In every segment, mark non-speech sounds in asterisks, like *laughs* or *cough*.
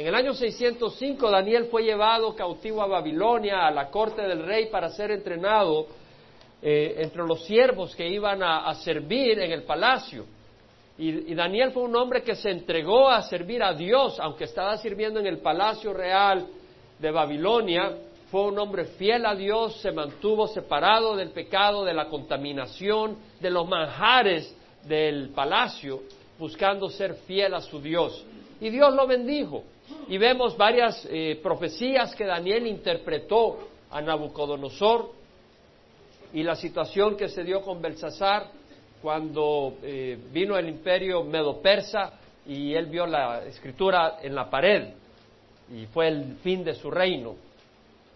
En el año 605 Daniel fue llevado cautivo a Babilonia, a la corte del rey, para ser entrenado eh, entre los siervos que iban a, servir en el palacio. Y, y, Daniel fue un hombre que se entregó a servir a Dios, aunque estaba sirviendo en el palacio real de Babilonia, fue un hombre fiel a Dios, se mantuvo separado del pecado, de la contaminación, de los manjares del palacio, buscando ser fiel a su Dios. Y Dios lo bendijo. Y vemos varias eh, profecías que Daniel interpretó a Nabucodonosor y la situación que se dio con Belsasar cuando eh, vino el imperio medo-persa y él vio la escritura en la pared y fue el fin de su reino.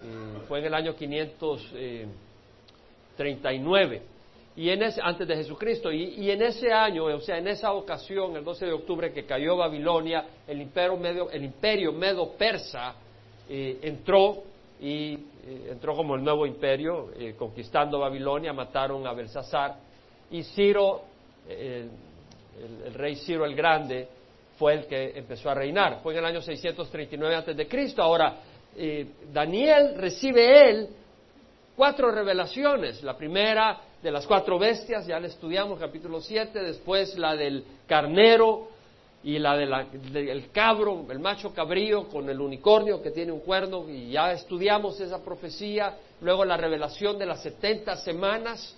Eh, fue en el año 539 y en ese, antes de Jesucristo. Y, en ese año, o sea, en esa ocasión, el 12 de octubre que cayó Babilonia, el imperio medio, el imperio medo persa eh, entró y eh, entró como el nuevo imperio, eh, conquistando Babilonia, mataron a Belsasar y Ciro, el, el, rey Ciro el Grande, fue el que empezó a reinar. Fue en el año 639 antes de Cristo. Ahora, Daniel recibe él cuatro revelaciones. La primera de las cuatro bestias, ya la estudiamos, capítulo 7, después la del carnero y la, del cabro, el macho cabrío con el unicornio que tiene un cuerno, y ya estudiamos esa profecía, luego la revelación de las 70 semanas,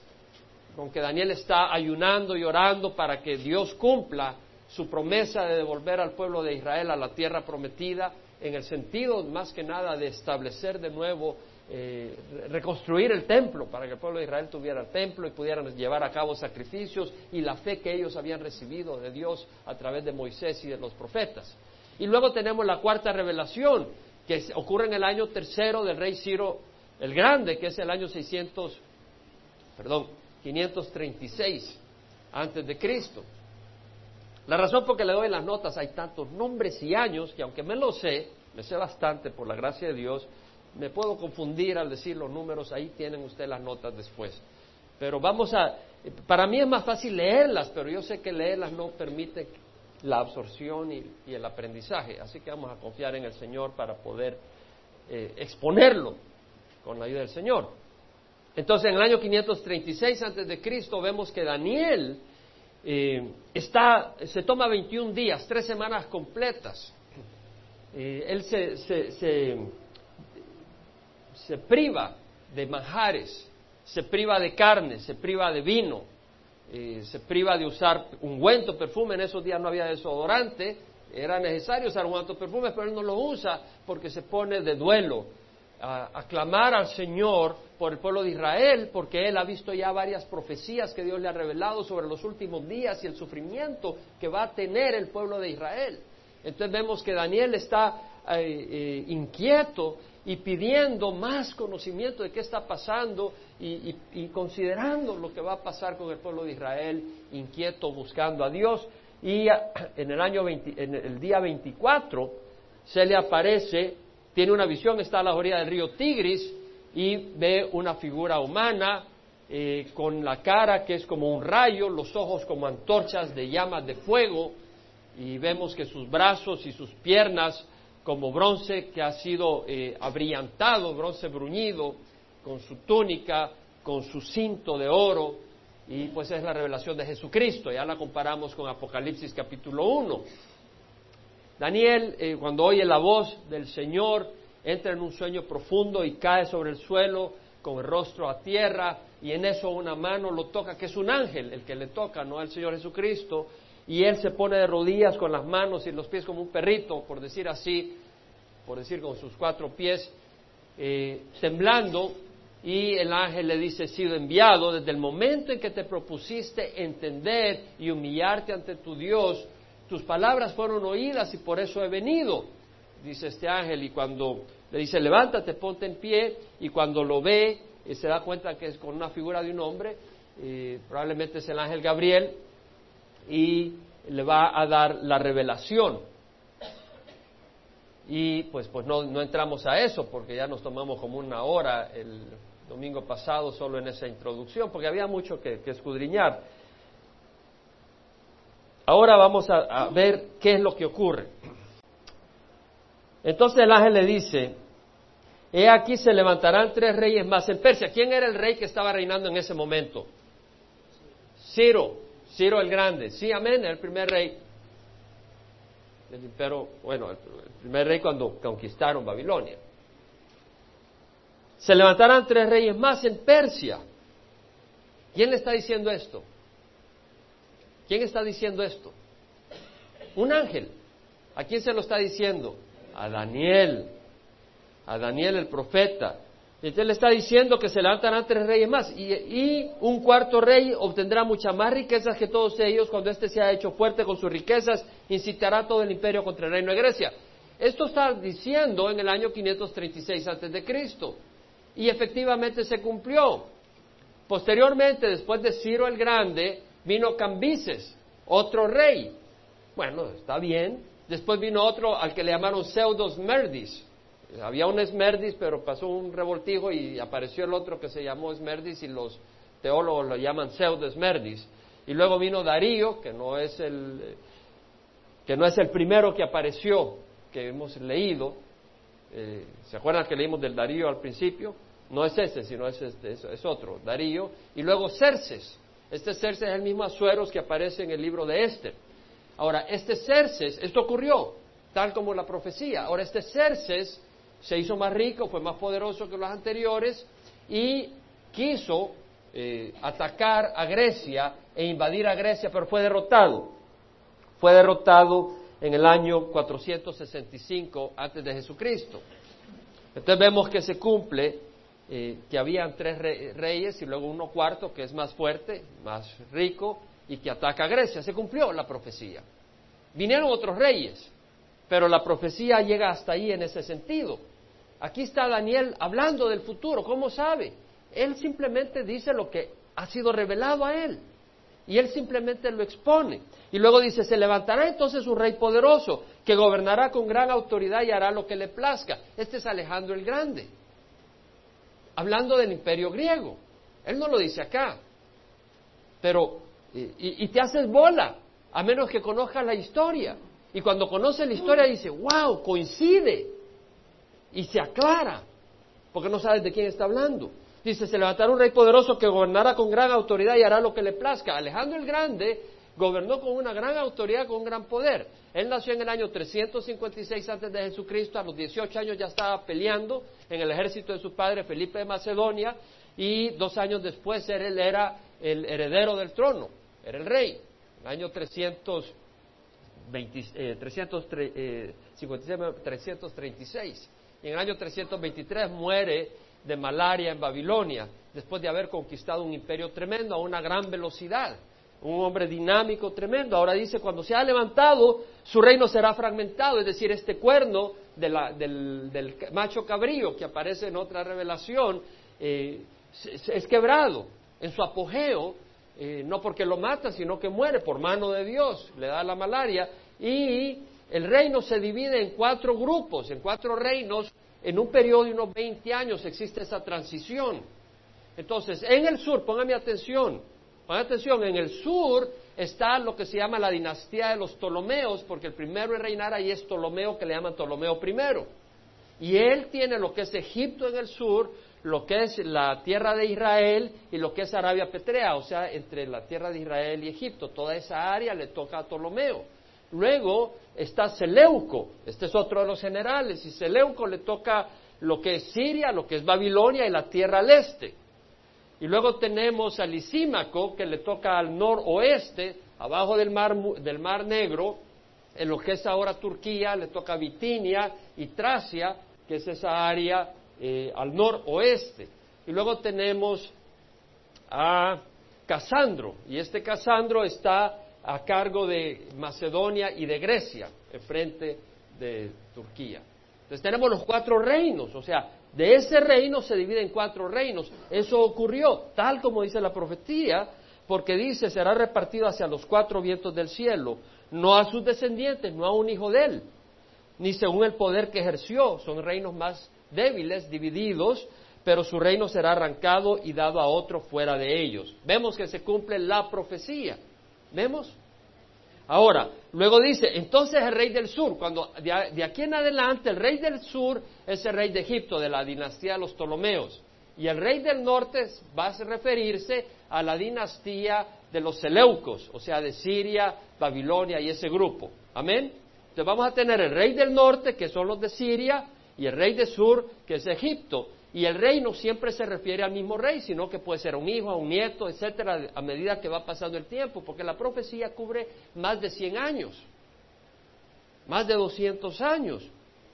con que Daniel está ayunando y orando para que Dios cumpla su promesa de devolver al pueblo de Israel a la tierra prometida, en el sentido más que nada de establecer de nuevo eh, reconstruir el templo para que el pueblo de Israel tuviera el templo y pudieran llevar a cabo sacrificios y la fe que ellos habían recibido de Dios a través de Moisés y de los profetas. Y luego tenemos la cuarta revelación que ocurre en el año tercero del rey Ciro el Grande, que es el año 600, perdón, 536 antes de Cristo. La razón por que le doy las notas, hay tantos nombres y años que aunque me lo sé, me sé bastante por la gracia de Dios, me puedo confundir al decir los números, ahí tienen ustedes las notas después. Pero vamos a, para mí es más fácil leerlas, pero yo sé que leerlas no permite la absorción y, el aprendizaje, así que vamos a confiar en el Señor para poder eh, exponerlo con la ayuda del Señor. Entonces, en el año 536 antes de Cristo vemos que Daniel eh, está, se toma 21 días, tres semanas completas. Eh, él se, priva de manjares, se priva de carne, se priva de vino, eh, se priva de usar ungüento, perfume. En esos días no había desodorante, era necesario usar ungüento, perfume, pero él no lo usa porque se pone de duelo a, clamar al Señor por el pueblo de Israel, porque él ha visto ya varias profecías que Dios le ha revelado sobre los últimos días y el sufrimiento que va a tener el pueblo de Israel. Entonces vemos que Daniel está eh, eh, inquieto y pidiendo más conocimiento de qué está pasando y, considerando lo que va a pasar con el pueblo de Israel, inquieto buscando a Dios. Y *clears throat* en el año en el día 24 se le aparece, tiene una visión, está a la orilla del río Tigris y ve una figura humana eh, con la cara que es como un rayo, los ojos como antorchas de llamas de fuego y vemos que sus brazos y sus piernas como bronce que ha sido eh, abrillantado, bronce bruñido, con su túnica, con su cinto de oro, y pues es la revelación de Jesucristo, ya la comparamos con Apocalipsis capítulo 1. Daniel, eh, cuando oye la voz del Señor, entra en un sueño profundo y cae sobre el suelo con el rostro a tierra, y en eso una mano lo toca, que es un ángel el que le toca, no al Señor Jesucristo, y él se pone de rodillas con las manos y los pies como un perrito, por decir así, por decir con sus cuatro pies, eh, temblando, y el ángel le dice, he sido enviado desde el momento en que te propusiste entender y humillarte ante tu Dios, tus palabras fueron oídas y por eso he venido, dice este ángel, y cuando le dice, levántate, ponte en pie, y cuando lo ve, y se da cuenta que es con una figura de un hombre, eh, probablemente es el ángel Gabriel, y le va a dar la revelación. Y pues, pues no, no entramos a eso porque ya nos tomamos como una hora el domingo pasado solo en esa introducción, porque había mucho que, escudriñar. Ahora vamos a, ver qué es lo que ocurre. Entonces el ángel le dice, he aquí se levantarán tres reyes más en Persia. ¿Quién era el rey que estaba reinando en ese momento? Ciro, Ciro el Grande. Sí, amén, el primer rey imperio, bueno, el primer rey cuando conquistaron Babilonia. Se levantarán tres reyes más en Persia. ¿Quién le está diciendo esto? ¿Quién está diciendo esto? Un ángel. ¿A quién se lo está diciendo? A Daniel. A Daniel el profeta. Y entonces le está diciendo que se levantarán tres reyes más y, un cuarto rey obtendrá muchas más riquezas que todos ellos cuando éste se ha hecho fuerte con sus riquezas, incitará todo el imperio contra el reino de Grecia. Esto está diciendo en el año 536 antes de Cristo y efectivamente se cumplió. Posteriormente, después de Ciro el Grande, vino Cambises, otro rey. Bueno, está bien. Después vino otro al que le llamaron Pseudos Merdis. Había un Esmerdis, pero pasó un revoltijo y apareció el otro que se llamó Esmerdis y los teólogos lo llaman Pseudo Esmerdis. Y luego vino Darío, que no es el que no es el primero que apareció, que hemos leído. Eh, ¿Se acuerdan que leímos del Darío al principio? No es ese, sino es, este, es, otro, Darío. Y luego Cerces. Este Cerces es el mismo Azueros que aparece en el libro de Esther. Ahora, este Cerces, esto ocurrió, tal como la profecía. Ahora, este Cerces se hizo más rico, fue más poderoso que los anteriores y quiso eh, atacar a Grecia e invadir a Grecia, pero fue derrotado. Fue derrotado en el año 465 antes de Jesucristo. Entonces vemos que se cumple eh, que habían tres reyes y luego uno cuarto que es más fuerte, más rico y que ataca a Grecia. Se cumplió la profecía. Vinieron otros reyes, pero la profecía llega hasta ahí en ese sentido. Aquí está Daniel hablando del futuro. ¿Cómo sabe? Él simplemente dice lo que ha sido revelado a él. Y él simplemente lo expone. Y luego dice, se levantará entonces un rey poderoso que gobernará con gran autoridad y hará lo que le plazca. Este es Alejandro el Grande hablando del imperio griego. Él no lo dice acá. Pero, y, te haces bola, a menos que conozcas la historia. Y cuando conoces la historia dice, wow, coincide. Y se aclara, porque no sabes de quién está hablando. Dice, se levantará un rey poderoso que gobernará con gran autoridad y hará lo que le plazca. Alejandro el Grande gobernó con una gran autoridad, con un gran poder. Él nació en el año 356 antes de Jesucristo, a los 18 años ya estaba peleando en el ejército de su padre Felipe de Macedonia y dos años después él era el heredero del trono, era el rey. En el año 336 eh, eh, Y en el año 323 muere de malaria en Babilonia, después de haber conquistado un imperio tremendo a una gran velocidad un hombre dinámico, tremendo. Ahora dice, cuando se ha levantado, su reino será fragmentado, es decir, este cuerno del, macho cabrío que aparece en otra revelación eh, es, quebrado en su apogeo, eh, no porque lo mata, sino que muere por mano de Dios, le da la malaria, y el reino se divide en cuatro grupos, en cuatro reinos, en un periodo de unos 20 años existe esa transición. Entonces, en el sur, póngame atención, Pon atención, en el sur está lo que se llama la dinastía de los Ptolomeos, porque el primero en reinar ahí es Ptolomeo, que le llaman Ptolomeo I. Y él tiene lo que es Egipto en el sur, lo que es la tierra de Israel y lo que es Arabia Petrea, o sea, entre la tierra de Israel y Egipto. Toda esa área le toca a Ptolomeo. Luego está Seleuco, este es otro de los generales, y Seleuco le toca lo que es Siria, lo que es Babilonia y la tierra al este. Y luego tenemos a Lisímaco, que le toca al noroeste, abajo del mar, del mar Negro, en lo que es ahora Turquía, le toca Bitinia y Tracia, que es esa área eh, al noroeste. Y luego tenemos a Casandro, y este Casandro está a cargo de Macedonia y de Grecia, enfrente de Turquía. Entonces tenemos los cuatro reinos, o sea, de ese reino se divide en cuatro reinos. Eso ocurrió, tal como dice la profecía, porque dice, será repartido hacia los cuatro vientos del cielo, no a sus descendientes, no a un hijo de él, ni según el poder que ejerció. Son reinos más débiles, divididos, pero su reino será arrancado y dado a otro fuera de ellos. Vemos que se cumple la profecía. ¿Vemos? Ahora, luego dice, entonces el rey del sur, cuando de, aquí en adelante el rey del sur es el rey de Egipto, de la dinastía de los Ptolomeos, y el rey del norte va a referirse a la dinastía de los Seleucos, o sea, de Siria, Babilonia y ese grupo. Amén. Entonces vamos a tener el rey del norte, que son los de Siria, y el rey del sur, que es Egipto. Y el rey no siempre se refiere al mismo rey, sino que puede ser un hijo, un nieto, etcétera, a medida que va pasando el tiempo, porque la profecía cubre más de 100 años, más de 200 años,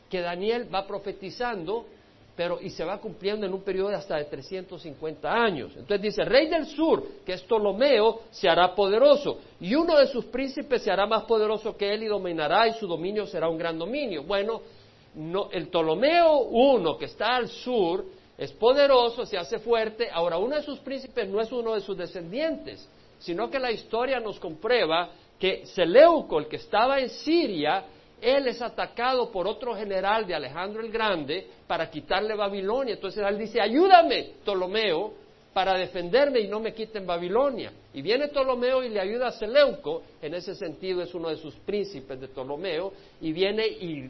que Daniel va profetizando, pero y se va cumpliendo en un periodo de hasta de 350 años. Entonces dice, el rey del sur, que es Ptolomeo, se hará poderoso, y uno de sus príncipes se hará más poderoso que él y dominará, y su dominio será un gran dominio. Bueno, el Ptolomeo I, que está al sur, es poderoso, se hace fuerte. Ahora, uno de sus príncipes no es uno de sus descendientes, sino que la historia nos comprueba que Seleuco, el que estaba en Siria, él es atacado por otro general de Alejandro el Grande para quitarle Babilonia. Entonces él dice, ayúdame, Ptolomeo, para defenderme y no me quiten Babilonia. Y viene Ptolomeo y le ayuda a Seleuco, en ese sentido es uno de sus príncipes de Ptolomeo, y viene y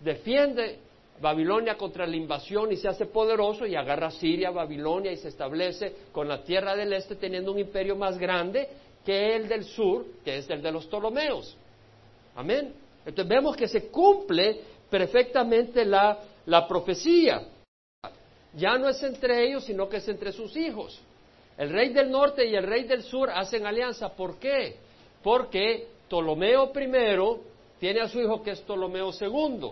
defiende Babilonia contra la invasión y se hace poderoso y agarra Siria, Babilonia y se establece con la tierra del este teniendo un imperio más grande que el del sur, que es el de los Ptolomeos. Amén. Entonces vemos que se cumple perfectamente la, profecía. Ya no es entre ellos, sino que es entre sus hijos. El rey del norte y el rey del sur hacen alianza. ¿Por qué? Porque Ptolomeo I tiene a su hijo que es Ptolomeo II.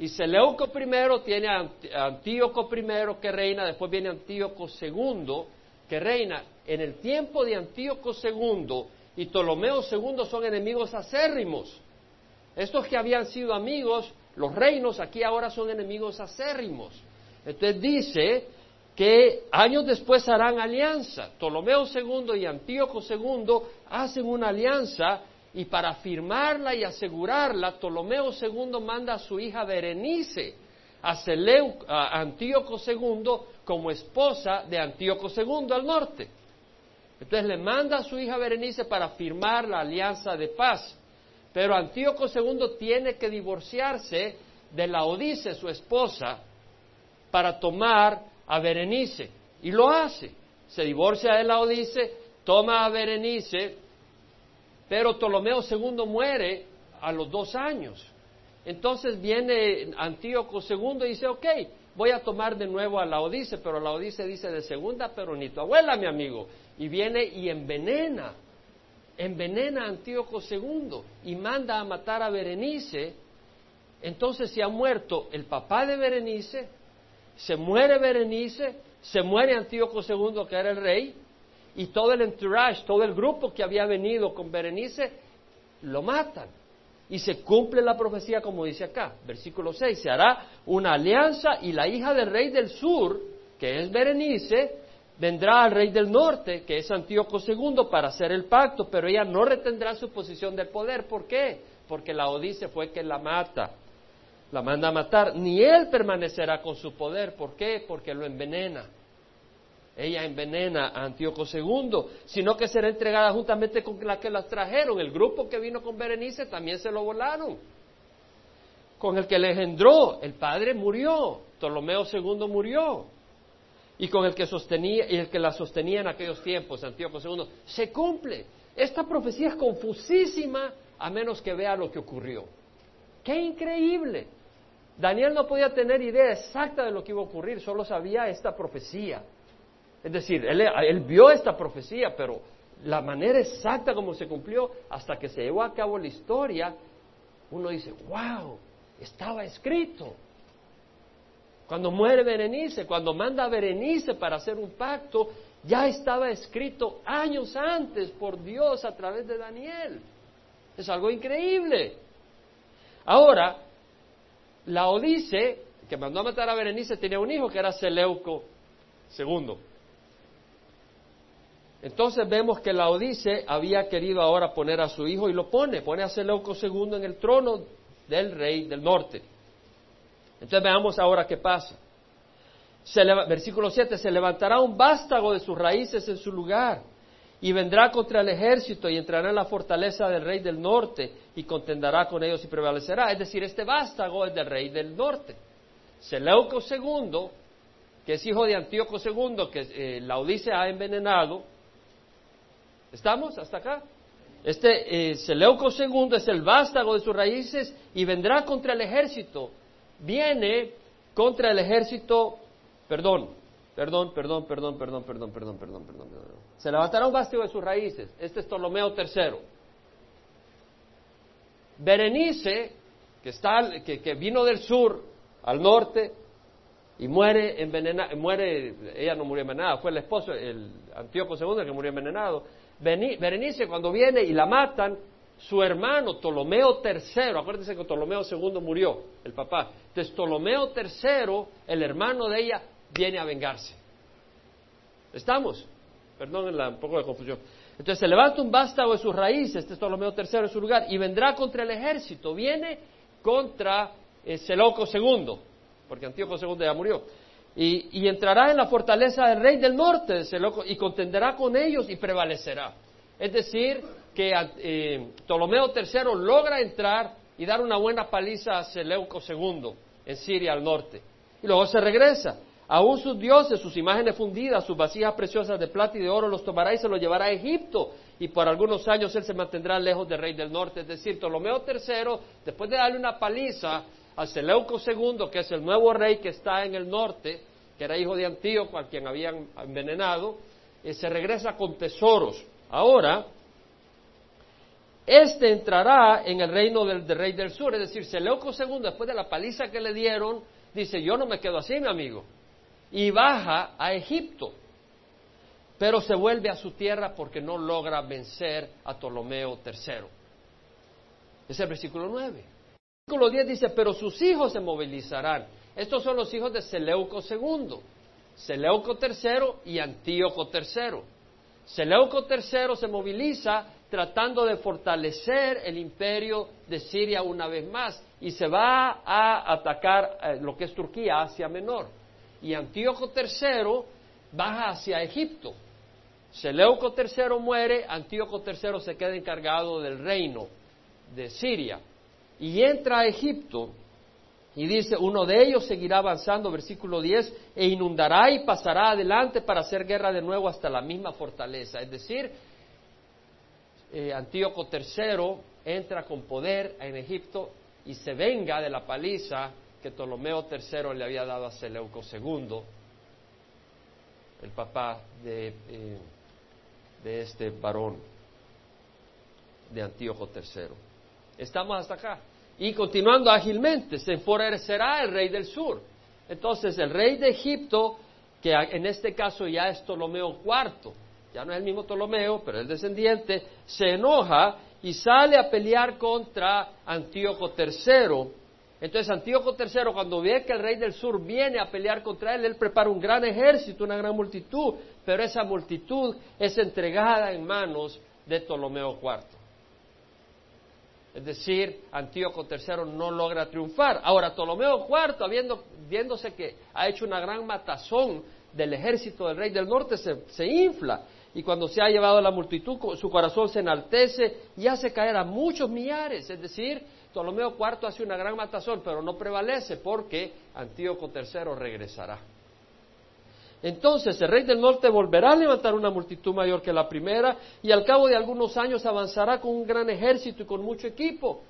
Y Seleuco I tiene a Antíoco I que reina, después viene Antíoco II que reina. En el tiempo de Antíoco II y Ptolomeo II son enemigos acérrimos. Estos que habían sido amigos, los reinos aquí ahora son enemigos acérrimos. Entonces dice que años después harán alianza. Ptolomeo II y Antíoco II hacen una alianza y para firmarla y asegurarla, Ptolomeo II manda a su hija Berenice a, a Antíoco II como esposa de Antíoco II al norte. Entonces le manda a su hija Berenice para firmar la alianza de paz. Pero Antíoco II tiene que divorciarse de la Odice, su esposa, para tomar a Berenice. Y lo hace. Se divorcia de la Odice, toma a Berenice, pero Ptolomeo II muere a los dos años. Entonces viene Antíoco II y dice, ok, voy a tomar de nuevo a la Odice, pero la Odice dice de segunda, pero ni tu abuela, mi amigo. Y viene y envenena, envenena a Antíoco II y manda a matar a Berenice. Entonces se ha muerto el papá de Berenice, se muere Berenice, se muere Antíoco II, que era el rey, y todo el entourage, todo el grupo que había venido con Berenice, lo matan. Y se cumple la profecía como dice acá, versículo 6, se hará una alianza y la hija del rey del sur, que es Berenice, vendrá al rey del norte, que es Antíoco II, para hacer el pacto, pero ella no retendrá su posición de poder. ¿Por qué? Porque la Odice fue que la mata, la manda a matar. Ni él permanecerá con su poder. ¿Por qué? Porque lo envenena ella envenena a Antíoco II, sino que será entregada juntamente con la que las trajeron. El grupo que vino con Berenice también se lo volaron. Con el que le engendró, el padre murió, Ptolomeo II murió. Y con el que sostenía, y el que la sostenía en aquellos tiempos, Antíoco II, se cumple. Esta profecía es confusísima a menos que vea lo que ocurrió. ¡Qué increíble! Daniel no podía tener idea exacta de lo que iba a ocurrir, solo sabía esta profecía. Es decir, él, vio esta profecía, pero la manera exacta como se cumplió, hasta que se llevó a cabo la historia, uno dice, wow, estaba escrito. Cuando muere Berenice, cuando manda a Berenice para hacer un pacto, ya estaba escrito años antes por Dios a través de Daniel. Es algo increíble. Ahora, la Odice, que mandó a matar a Berenice, tenía un hijo que era Seleuco II. Entonces vemos que la Odice había querido ahora poner a su hijo y lo pone, pone a Seleuco II en el trono del rey del norte. Entonces veamos ahora qué pasa. versículo 7, se levantará un vástago de sus raíces en su lugar y vendrá contra el ejército y entrará en la fortaleza del rey del norte y contenderá con ellos y prevalecerá. Es decir, este vástago es del rey del norte. Seleuco II, que es hijo de Antíoco II, que eh, la Odisea ha envenenado. ¿Estamos hasta acá? Este eh, Seleuco II es el vástago de sus raíces y vendrá contra el ejército. Viene contra el ejército, perdón, perdón, perdón, perdón, perdón, perdón, perdón, perdón, perdón. Se levantará un vástago de sus raíces. Este es Ptolomeo III. Berenice, que, está, que, que vino del sur al norte y muere envenenada, muere, ella no murió envenenada, fue el esposo, el Antíoco II el que murió envenenado, Berenice cuando viene y la matan, su hermano Ptolomeo III, acuérdense que Ptolomeo II murió, el papá. Entonces Ptolomeo III, el hermano de ella, viene a vengarse. ¿Estamos? Perdón un poco de confusión. Entonces se levanta un vástago de sus raíces, este es Ptolomeo III en su lugar, y vendrá contra el ejército, viene contra eh, Seleuco II, porque Antíoco II ya murió. Y, entrará en la fortaleza del rey del norte y contenderá con ellos y prevalecerá. Es decir, que eh, Ptolomeo III logra entrar y dar una buena paliza a Seleuco II en Siria al norte. Y luego se regresa. Aún sus dioses, sus imágenes fundidas, sus vasijas preciosas de plata y de oro los tomará y se los llevará a Egipto. Y por algunos años él se mantendrá lejos del rey del norte. Es decir, Ptolomeo III, después de darle una paliza a Seleuco II, que es el nuevo rey que está en el norte, que era hijo de Antíoco, al quien habían envenenado, y se regresa con tesoros. Ahora, este entrará en el reino del, rey del sur, es decir, Seleuco II, después de la paliza que le dieron, dice, yo no me quedo así, mi amigo, y baja a Egipto, pero se vuelve a su tierra porque no logra vencer a Ptolomeo III. Es el versículo 9. Versículo 10 dice, pero sus hijos se movilizarán. Estos son los hijos de Seleuco II, Seleuco III y Antíoco III. Seleuco III se moviliza tratando de fortalecer el imperio de Siria una vez más y se va a atacar eh, lo que es Turquía, Asia Menor. Y Antíoco III baja hacia Egipto. Seleuco III muere, Antíoco III se queda encargado del reino de Siria y entra a Egipto y dice, uno de ellos seguirá avanzando, versículo 10, e inundará y pasará adelante para hacer guerra de nuevo hasta la misma fortaleza. Es decir, eh, Antíoco III entra con poder en Egipto y se venga de la paliza que Ptolomeo III le había dado a Seleuco II, el papá de, eh, de este varón de Antíoco III. ¿Estamos hasta acá? Y continuando ágilmente, se enfurecerá el rey del sur. Entonces, el rey de Egipto, que en este caso ya es Ptolomeo IV, ya no es el mismo Ptolomeo, pero el descendiente, se enoja y sale a pelear contra Antíoco III. Entonces Antíoco III, cuando ve que el rey del sur viene a pelear contra él, él prepara un gran ejército, una gran multitud, pero esa multitud es entregada en manos de Ptolomeo IV. Es decir, Antíoco III no logra triunfar. Ahora, Ptolomeo IV, viéndose que ha hecho una gran matazón del ejército del rey del norte, se, infla. Y cuando se ha llevado a la multitud, su corazón se enaltece y hace caer a muchos millares. Es decir, Ptolomeo IV hace una gran matazón, pero no prevalece porque Antíoco III regresará. Entonces el rey del norte volverá a levantar una multitud mayor que la primera y al cabo de algunos años avanzará con un gran ejército y con mucho equipo.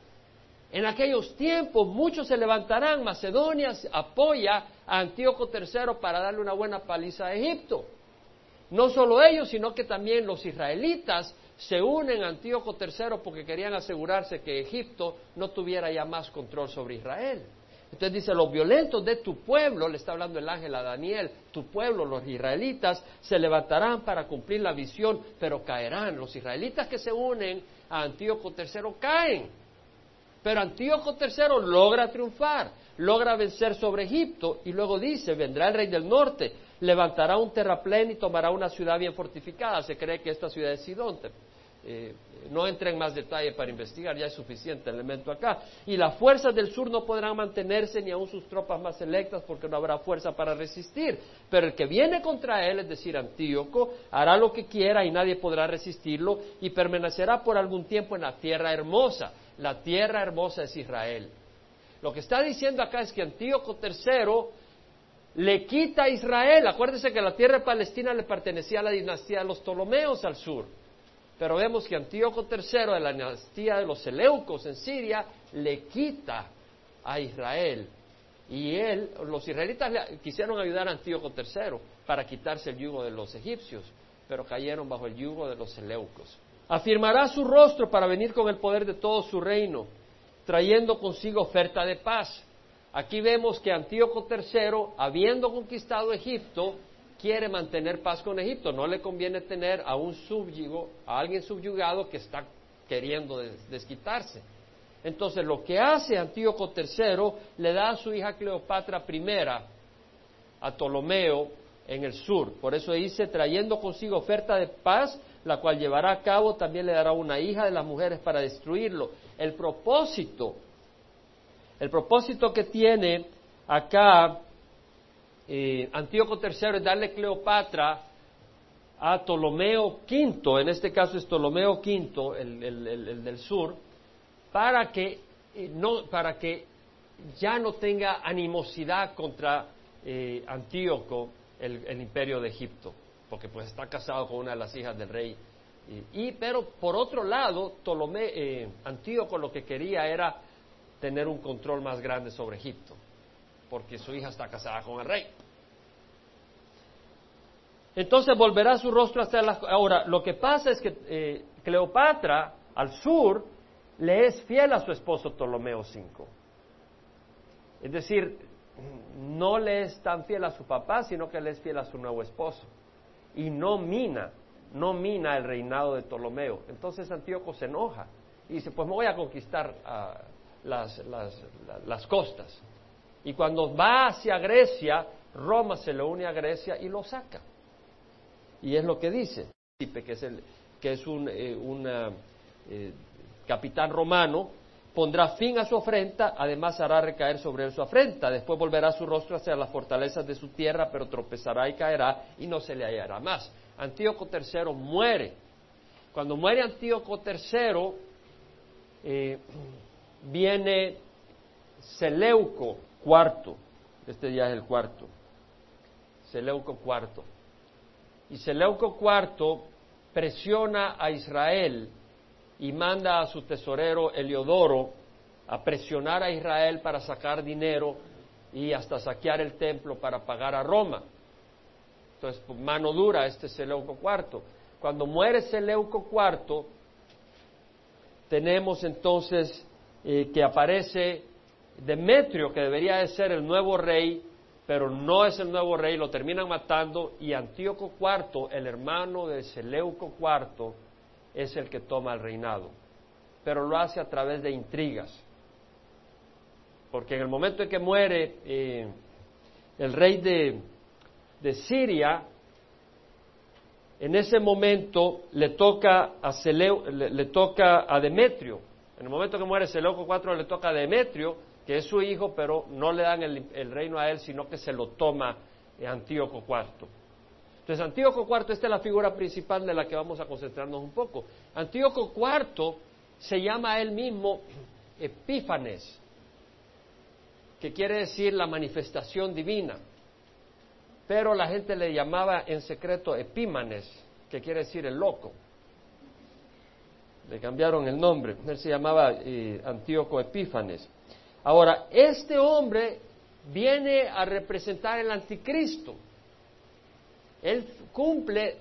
En aquellos tiempos muchos se levantarán, Macedonia apoya a Antíoco III para darle una buena paliza a Egipto. No solo ellos, sino que también los israelitas se unen a Antíoco III porque querían asegurarse que Egipto no tuviera ya más control sobre Israel. Entonces dice, los violentos de tu pueblo, le está hablando el ángel a Daniel, tu pueblo, los israelitas, se levantarán para cumplir la visión, pero caerán. Los israelitas que se unen a Antíoco III caen. Pero Antíoco III logra triunfar, logra vencer sobre Egipto y luego dice, vendrá el rey del norte, levantará un terraplén y tomará una ciudad bien fortificada. Se cree que esta ciudad es Sidón, eh, no entré en más detalle para investigar, ya es suficiente elemento acá. Y las fuerzas del sur no podrán mantenerse ni aun sus tropas más selectas porque no habrá fuerza para resistir. Pero el que viene contra él, es decir, Antíoco, hará lo que quiera y nadie podrá resistirlo y permanecerá por algún tiempo en la tierra hermosa. La tierra hermosa es Israel. Lo que está diciendo acá es que Antíoco III le quita a Israel. Acuérdense que la tierra Palestina le pertenecía a la dinastía de los Ptolomeos al sur. Pero vemos que Antíoco III de la dinastía de los Seleucos en Siria le quita a Israel. Y él, los israelitas quisieron ayudar a Antíoco III para quitarse el yugo de los egipcios, pero cayeron bajo el yugo de los Seleucos. Afirmará su rostro para venir con el poder de todo su reino, trayendo consigo oferta de paz. Aquí vemos que Antíoco III, habiendo conquistado Egipto, quiere mantener paz con Egipto. No le conviene tener a un subyugo, a alguien subyugado que está queriendo desquitarse. Entonces lo que hace Antíoco III le da a su hija Cleopatra I a Ptolomeo en el sur. Por eso dice, trayendo consigo oferta de paz, la cual llevará a cabo, también le dará una hija de las mujeres para destruirlo. El propósito, el propósito que tiene acá eh, Antíoco III es darle Cleopatra a Ptolomeo V, en este caso es Ptolomeo V, el, del sur, para que, eh, no, para que ya no tenga animosidad contra eh, Antíoco, el, imperio de Egipto, porque pues está casado con una de las hijas del rey. Y, pero por otro lado, Antíoco lo que quería era tener un control más grande sobre Egipto porque su hija está casada con el rey. Entonces volverá su rostro hasta la... Ahora, lo que pasa es que eh, Cleopatra, al sur, le es fiel a su esposo Ptolomeo V. Es decir, no le es tan fiel a su papá, sino que le es fiel a su nuevo esposo. Y no mina, no mina el reinado de Ptolomeo. Entonces Antíoco se enoja y dice, pues me voy a conquistar las costas. Y cuando va hacia Grecia, Roma se le une a Grecia y lo saca. Y es lo que dice, que es, el, que es un eh, eh, capitán romano, pondrá fin a su afrenta, además hará recaer sobre él su afrenta, después volverá su rostro hacia las fortalezas de su tierra, pero tropezará y caerá y no se le hallará más. Antíoco III muere. Cuando muere Antíoco III, eh, viene Seleuco, cuarto, este ya es el cuarto, Seleuco cuarto. Y Seleuco IV presiona a Israel y manda a su tesorero Eliodoro a presionar a Israel para sacar dinero y hasta saquear el templo para pagar a Roma. Entonces, mano dura este Seleuco IV. Cuando muere Seleuco IV, tenemos entonces eh, que aparece Demetrio, que debería de ser el nuevo rey, pero no es el nuevo rey, lo terminan matando y Antíoco IV, el hermano de Seleuco IV, es el que toma el reinado. Pero lo hace a través de intrigas. Porque en el momento en que muere eh, el rey de, Siria, en ese momento le toca a, le, toca a Demetrio. En el momento que muere Seleuco IV le toca a Demetrio que es su hijo, pero no le dan el, reino a él, sino que se lo toma Antíoco IV. Entonces, Antíoco IV, esta es la figura principal de la que vamos a concentrarnos un poco. Antíoco IV se llama a él mismo Epífanes, que quiere decir la manifestación divina. Pero la gente le llamaba en secreto Epímanes, que quiere decir el loco. Le cambiaron el nombre. Él se llamaba eh, Antíoco Epífanes. Ahora, este hombre viene a representar el anticristo. Él cumple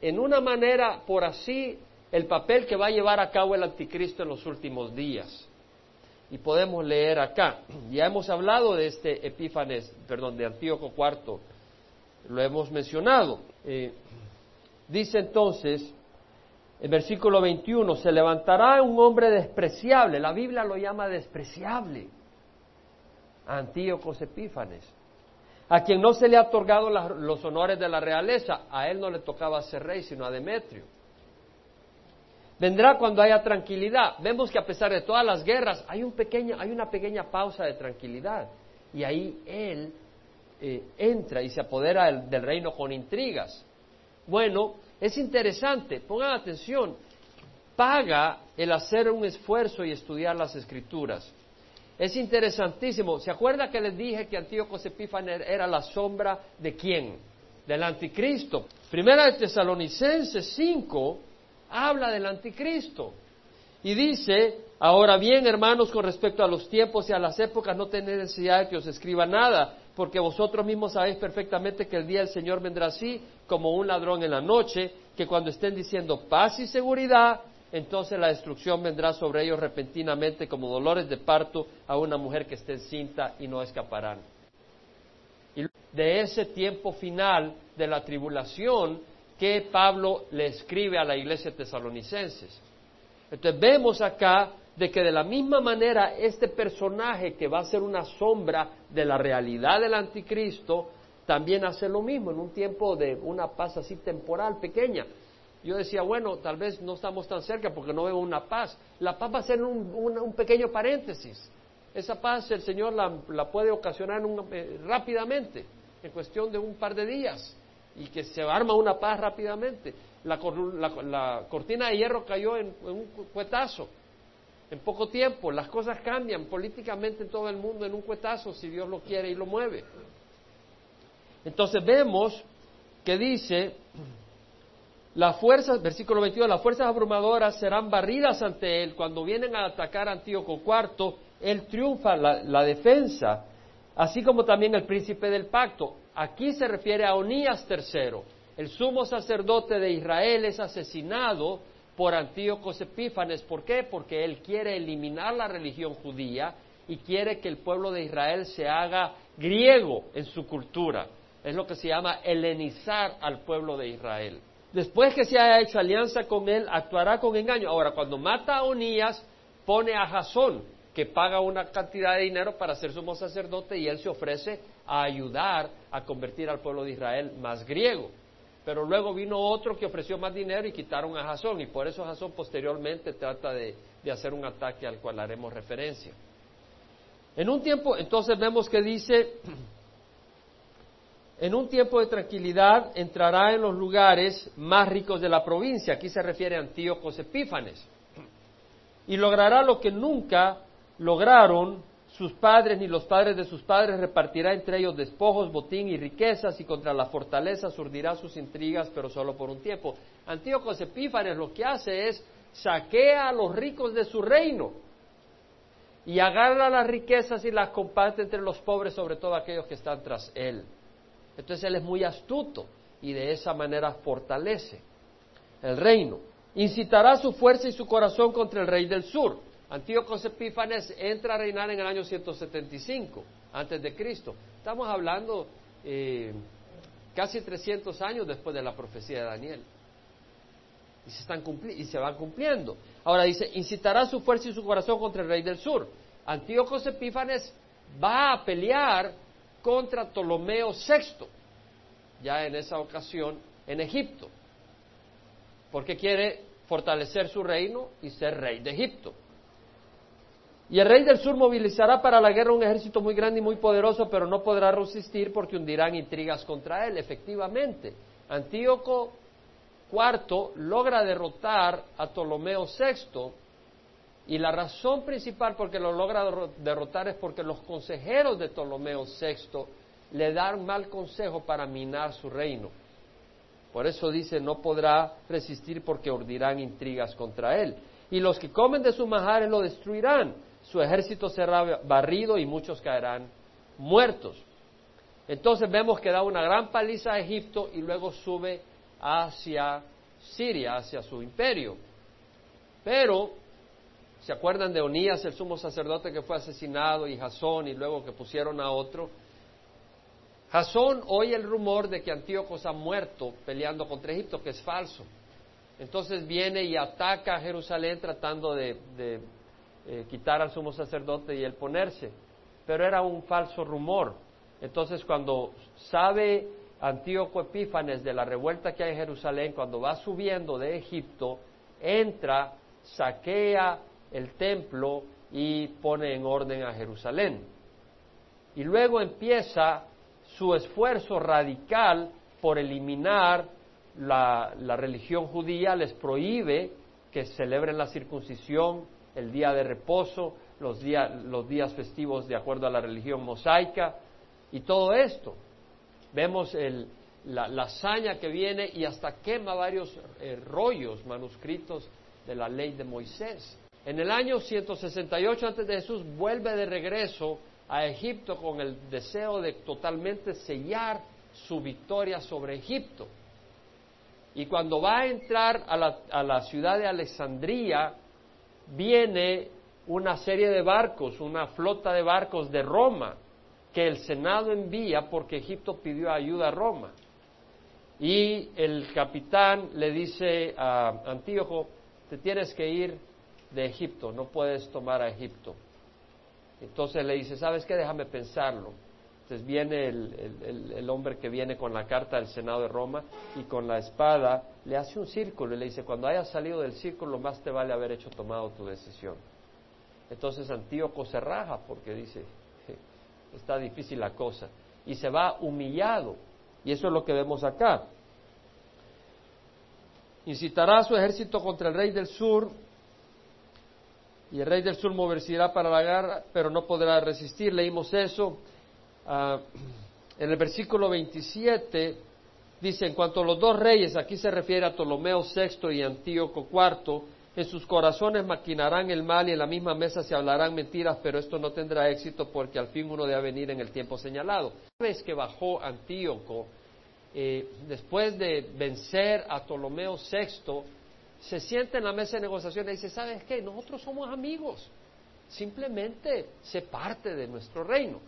en una manera, por así, el papel que va a llevar a cabo el anticristo en los últimos días. Y podemos leer acá, *clears throat* ya hemos hablado de este Epífanes, perdón, de Antíoco IV, lo hemos mencionado. Eh, dice entonces, en versículo 21, se levantará un hombre despreciable, la Biblia lo llama despreciable, Antíocos Epífanes, a quien no se le ha otorgado los honores de la realeza, a él no le tocaba ser rey, sino a Demetrio. Vendrá cuando haya tranquilidad. Vemos que a pesar de todas las guerras hay, un hay una pequeña pausa de tranquilidad. Y ahí Él eh, entra y se apodera del reino con intrigas. Bueno, es interesante, pongan atención, paga el hacer un esfuerzo y estudiar las escrituras. Es interesantísimo. ¿Se acuerda que les dije que Antíoco Epífanes era la sombra de quién? Del anticristo. Primera de Tesalonicenses 5 habla del anticristo. Y dice, ahora bien, hermanos, con respecto a los tiempos y a las épocas, no tenéis necesidad de que os escriba nada, porque vosotros mismos sabéis perfectamente que el día del Señor vendrá así, como un ladrón en la noche, que cuando estén diciendo paz y seguridad, entonces la destrucción vendrá sobre ellos repentinamente como dolores de parto a una mujer que esté encinta y no escaparán. Y de ese tiempo final de la tribulación que Pablo le escribe a la iglesia tesalonicenses. Entonces vemos acá de que de la misma manera este personaje que va a ser una sombra de la realidad del anticristo, también hace lo mismo en un tiempo de una paz así temporal pequeña. Yo decía, bueno, tal vez no estamos tan cerca porque no veo una paz. La paz va a ser un, pequeño paréntesis. Esa paz el Señor la, puede ocasionar eh, rápidamente, en cuestión de un par de días, y que se arma una paz rápidamente. La, cortina de hierro cayó en, en un cuetazo, en poco tiempo. Las cosas cambian políticamente en todo el mundo en un cuetazo, si Dios lo quiere y lo mueve. Entonces vemos que dice las fuerzas, versículo 22, las fuerzas abrumadoras serán barridas ante él. Cuando vienen a atacar a Antíoco IV, él triunfa la, defensa, así como también el príncipe del pacto. Aquí se refiere a Onías III. El sumo sacerdote de Israel es asesinado por Antíoco Epífanes. ¿Por qué? Porque él quiere eliminar la religión judía y quiere que el pueblo de Israel se haga griego en su cultura. Es lo que se llama helenizar al pueblo de Israel. Después que se haya hecho alianza con él, actuará con engaño. Ahora, cuando mata a Onías, pone a Jasón, que paga una cantidad de dinero para ser sumo sacerdote, y él se ofrece a ayudar a convertir al pueblo de Israel más griego. Pero luego vino otro que ofreció más dinero y quitaron a Jasón, y por eso Jasón posteriormente trata de, de hacer un ataque al cual haremos referencia. En un tiempo, entonces vemos que dice *clears throat* en un tiempo de tranquilidad entrará en los lugares más ricos de la provincia, aquí se refiere a Antíocos Epífanes, y logrará lo que nunca lograron sus padres ni los padres de sus padres, repartirá entre ellos despojos, botín y riquezas, y contra la fortaleza surdirá sus intrigas, pero solo por un tiempo. Antíocos Epífanes lo que hace es saquea a los ricos de su reino y agarra las riquezas y las comparte entre los pobres, sobre todo aquellos que están tras él. Entonces él es muy astuto y de esa manera fortalece el reino. Incitará su fuerza y su corazón contra el rey del sur. Antíoco Epífanes entra a reinar en el año 175 antes de Cristo. Estamos hablando eh, casi 300 años después de la profecía de Daniel. Y se, están y se van cumpliendo. Ahora dice, incitará su fuerza y su corazón contra el rey del sur. Antíoco Epífanes va a pelear contra Ptolomeo VI, ya en esa ocasión en Egipto, porque quiere fortalecer su reino y ser rey de Egipto. Y el rey del sur movilizará para la guerra un ejército muy grande y muy poderoso, pero no podrá resistir porque hundirán intrigas contra él. Efectivamente, Antíoco IV logra derrotar a Ptolomeo VI y la razón principal por que lo logra derrotar es porque los consejeros de Ptolomeo VI le dan mal consejo para minar su reino. Por eso dice, no podrá resistir porque ordirán intrigas contra él. Y los que comen de sus majares lo destruirán. Su ejército será barrido y muchos caerán muertos. Entonces vemos que da una gran paliza a Egipto y luego sube hacia Siria, hacia su imperio. Pero ¿Se acuerdan de Onías, el sumo sacerdote que fue asesinado, y Jasón, y luego que pusieron a otro? Jasón oye el rumor de que Antíocos ha muerto peleando contra Egipto, que es falso. Entonces viene y ataca a Jerusalén tratando de, eh, quitar al sumo sacerdote y él ponerse. Pero era un falso rumor. Entonces cuando sabe Antíoco Epífanes de la revuelta que hay en Jerusalén, cuando va subiendo de Egipto, entra, saquea el templo y pone en orden a Jerusalén. Y luego empieza su esfuerzo radical por eliminar la, religión judía, les prohíbe que celebren la circuncisión, el día de reposo, los, los días festivos de acuerdo a la religión mosaica y todo esto. Vemos la, hazaña que viene y hasta quema varios eh, rollos manuscritos de la ley de Moisés. En el año 168 antes de Jesús vuelve de regreso a Egipto con el deseo de totalmente sellar su victoria sobre Egipto. Y cuando va a entrar a la, a la ciudad de Alejandría, viene una serie de barcos, una flota de barcos de Roma, que el Senado envía porque Egipto pidió ayuda a Roma. Y el capitán le dice a Antíoco, te tienes que ir de Egipto, no puedes tomar a Egipto. Entonces le dice, ¿sabes qué? Déjame pensarlo. Entonces viene el, hombre que viene con la carta del Senado de Roma y con la espada le hace un círculo y le dice, cuando hayas salido del círculo, más te vale haber hecho tomado tu decisión. Entonces Antíoco se raja porque dice, está difícil la cosa. Y se va humillado. Y eso es lo que vemos acá. Incitará a su ejército contra el rey del sur y el rey del sur moverá para la guerra, pero no podrá resistir. Leímos eso. Ah, en el versículo 27 dice, en cuanto a los dos reyes, aquí se refiere a Ptolomeo VI y Antíoco IV, en sus corazones maquinarán el mal y en la misma mesa se hablarán mentiras, pero esto no tendrá éxito porque al fin uno debe venir en el tiempo señalado. Una vez que bajó Antíoco, eh, después de vencer a Ptolomeo VI, se siente en la mesa de negociación y dice, ¿sabes qué? Nosotros somos amigos, simplemente se parte de nuestro reino.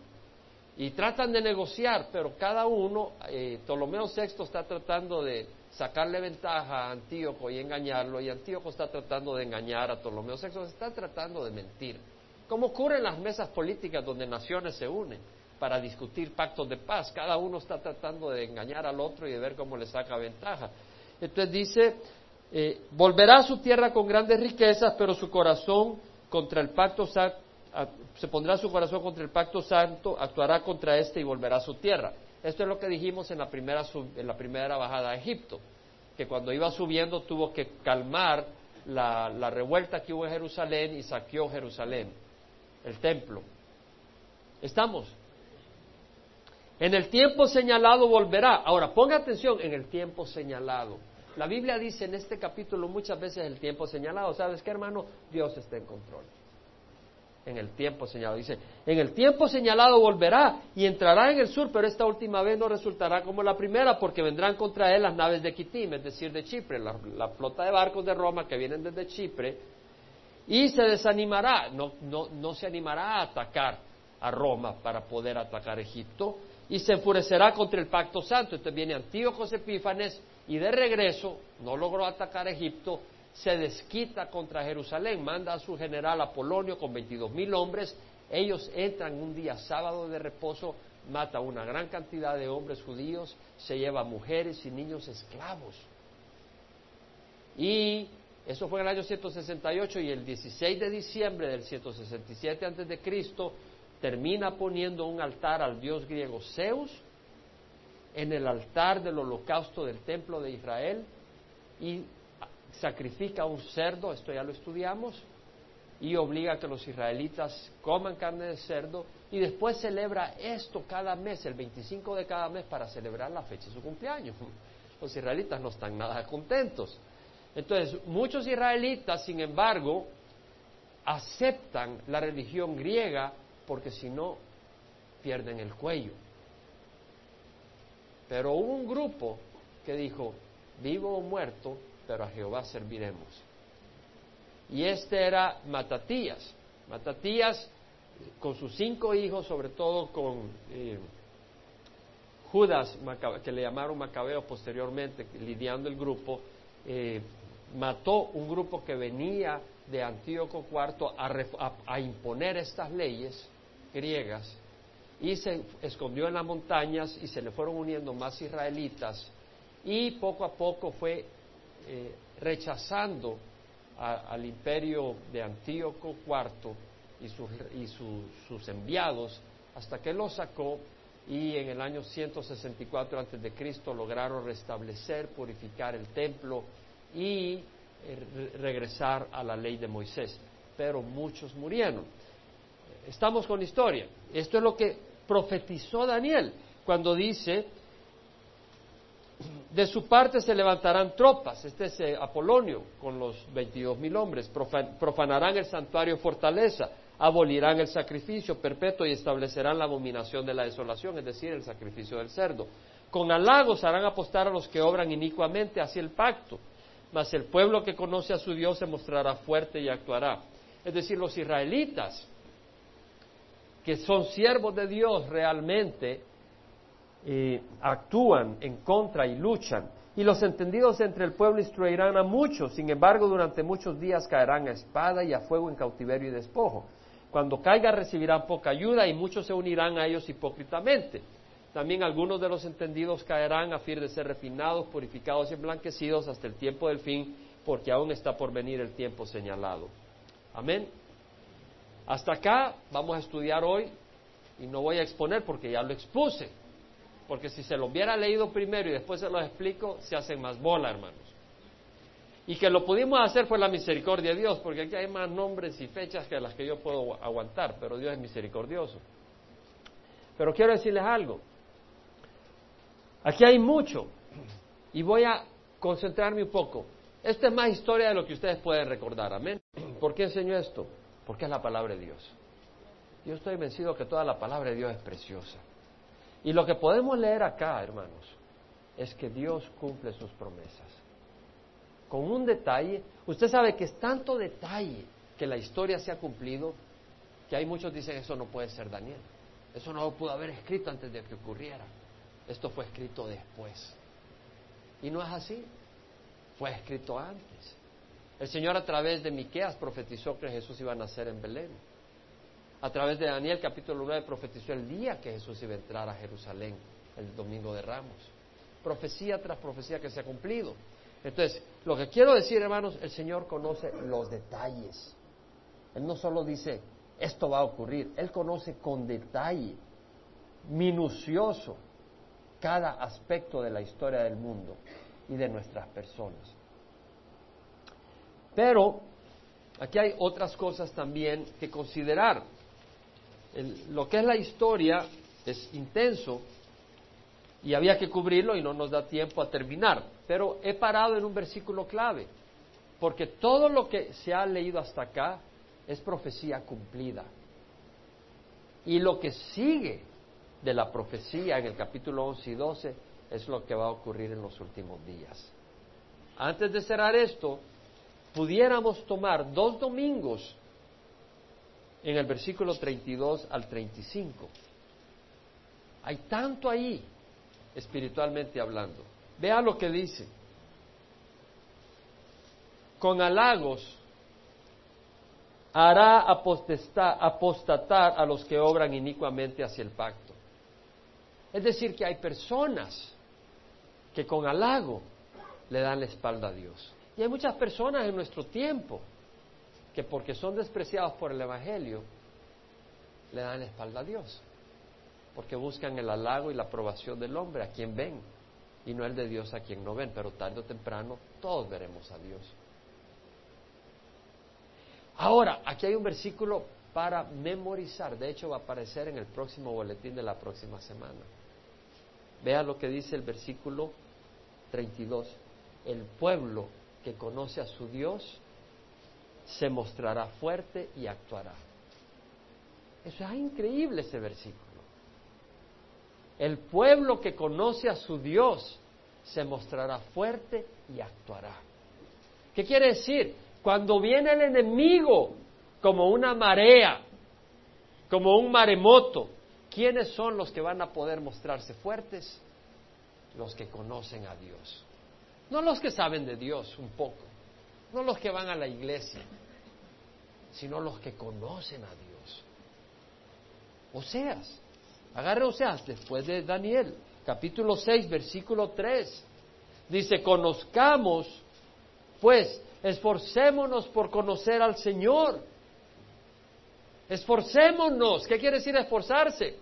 Y tratan de negociar, pero cada uno, eh, Ptolomeo VI está tratando de sacarle ventaja a Antíoco y engañarlo, y Antíoco está tratando de engañar a Ptolomeo VI, está tratando de mentir. Como ocurre en las mesas políticas donde naciones se unen para discutir pactos de paz, cada uno está tratando de engañar al otro y de ver cómo le saca ventaja. Entonces dice, eh, volverá a su tierra con grandes riquezas, pero su corazón contra el pacto santo, se pondrá su corazón contra el pacto santo, actuará contra este y volverá a su tierra. Esto es lo que dijimos en la primera, en la primera bajada a Egipto, que cuando iba subiendo tuvo que calmar la, la revuelta que hubo en Jerusalén y saqueó Jerusalén, el templo. ¿Estamos? En el tiempo señalado volverá. Ahora, ponga atención, en el tiempo señalado. La Biblia dice en este capítulo muchas veces el tiempo señalado. ¿Sabes qué, hermano? Dios está en control. En el tiempo señalado. Dice, en el tiempo señalado volverá y entrará en el sur, pero esta última vez no resultará como la primera, porque vendrán contra él las naves de Kitim, es decir, de Chipre, la, flota de barcos de Roma que vienen desde Chipre, y se desanimará, no, no, no se animará a atacar a Roma para poder atacar Egipto, y se enfurecerá contra el pacto santo. Entonces viene Antíoco Epífanes y de regreso, no logró atacar Egipto, se desquita contra Jerusalén, manda a su general Apolonio con veintidós mil hombres, ellos entran un día sábado de reposo, mata una gran cantidad de hombres judíos, se lleva mujeres y niños esclavos. Y eso fue en el año 168 y el 16 de diciembre del 167 antes de Cristo termina poniendo un altar al dios griego Zeus en el altar del holocausto del templo de Israel y sacrifica un cerdo, esto ya lo estudiamos, y obliga a que los israelitas coman carne de cerdo y después celebra esto cada mes, el 25 de cada mes, para celebrar la fecha de su cumpleaños. *laughs* Los israelitas no están nada contentos. Entonces, muchos israelitas, sin embargo, aceptan la religión griega porque si no, pierden el cuello. Pero hubo un grupo que dijo, vivo o muerto, pero a Jehová serviremos. Y este era Matatías. Matatías, con sus cinco hijos, sobre todo con eh, Judas, que le llamaron Macabeo posteriormente, lidiando el grupo, eh, mató un grupo que venía de Antíoco IV a imponer estas leyes griegas y se escondió en las montañas y se le fueron uniendo más israelitas y poco a poco fue eh, rechazando al imperio de Antíoco IV y, sus, y sus enviados hasta que lo sacó y en el año 164 antes de Cristo lograron restablecer, purificar el templo y eh, regresar a la ley de Moisés. Pero muchos murieron. Estamos con historia. Esto es lo que profetizó Daniel cuando dice de su parte se levantarán tropas, este es eh, Apolonio con los veintidós mil hombres, profanarán el santuario fortaleza, abolirán el sacrificio perpetuo y establecerán la abominación de la desolación, es decir, el sacrificio del cerdo. Con halagos harán apostar a los que obran inicuamente hacia el pacto, mas el pueblo que conoce a su Dios se mostrará fuerte y actuará. Es decir, los israelitas, que son siervos de Dios realmente, actúan en contra y luchan. Y los entendidos entre el pueblo instruirán a muchos, sin embargo durante muchos días caerán a espada y a fuego en cautiverio y despojo. Cuando caiga recibirán poca ayuda y muchos se unirán a ellos hipócritamente. También algunos de los entendidos caerán a fin de ser refinados, purificados y emblanquecidos hasta el tiempo del fin, porque aún está por venir el tiempo señalado. Amén. Hasta acá vamos a estudiar hoy y no voy a exponer porque ya lo expuse porque si se lo hubiera leído primero y después se lo explico, se hacen más bola, hermanos. Y que lo pudimos hacer fue la misericordia de Dios, porque aquí hay más nombres y fechas que las que yo puedo aguantar, pero Dios es misericordioso. Pero quiero decirles algo. Aquí hay mucho, y voy a concentrarme un poco. Esta es más historia de lo que ustedes pueden recordar, amén. ¿Por qué enseño esto? Porque es la palabra de Dios. Yo estoy vencido que toda la palabra de Dios es preciosa. Y lo que podemos leer acá, hermanos, es que Dios cumple sus promesas. Con un detalle, usted sabe que es tanto detalle que la historia se ha cumplido, que hay muchos dicen eso no puede ser Daniel. Eso no lo pudo haber escrito antes de que ocurriera. Esto fue escrito después. Y no es así. Fue escrito antes. El Señor a través de Miqueas profetizó que Jesús iba a nacer en Belén a través de Daniel capítulo 9 profetizó el día que Jesús iba a entrar a Jerusalén, el domingo de Ramos. Profecía tras profecía que se ha cumplido. Entonces, lo que quiero decir, hermanos, el Señor conoce los detalles. Él no solo dice, esto va a ocurrir, Él conoce con detalle, minucioso, cada aspecto de la historia del mundo y de nuestras personas. Pero aquí hay otras cosas también que considerar lo que es la historia es intenso y había que cubrirlo y no nos da tiempo a terminar. Pero he parado en un versículo clave, porque todo lo que se ha leído hasta acá es profecía cumplida. Y lo que sigue de la profecía en el capítulo 11 y 12 es lo que va a ocurrir en los últimos días. Antes de cerrar esto, pudiéramos tomar dos domingos en el versículo 32 al 35. Hay tanto ahí, espiritualmente hablando. Vea lo que dice. Con halagos hará apostatar a los que obran inicuamente hacia el pacto. Es decir, que hay personas que con halago le dan la espalda a Dios. Y hay muchas personas en nuestro tiempo que porque son despreciados por el Evangelio, le dan la espalda a Dios, porque buscan el halago y la aprobación del hombre a quien ven, y no el de Dios a quien no ven, pero tarde o temprano todos veremos a Dios. Ahora, aquí hay un versículo para memorizar, de hecho va a aparecer en el próximo boletín de la próxima semana. Vea lo que dice el versículo 32. El pueblo que conoce a su Dios se mostrará fuerte y actuará. Eso es increíble ese versículo. El pueblo que conoce a su Dios se mostrará fuerte y actuará. ¿Qué quiere decir? Cuando viene el enemigo como una marea, como un maremoto, ¿quiénes son los que van a poder mostrarse fuertes? Los que conocen a Dios. No los que saben de Dios un poco, no los que van a la iglesia, sino los que conocen a Dios. Oseas, agarre Oseas después de Daniel, capítulo 6, versículo 3. Dice, conozcamos pues esforcémonos por conocer al Señor. Esforcémonos. ¿Qué quiere decir esforzarse?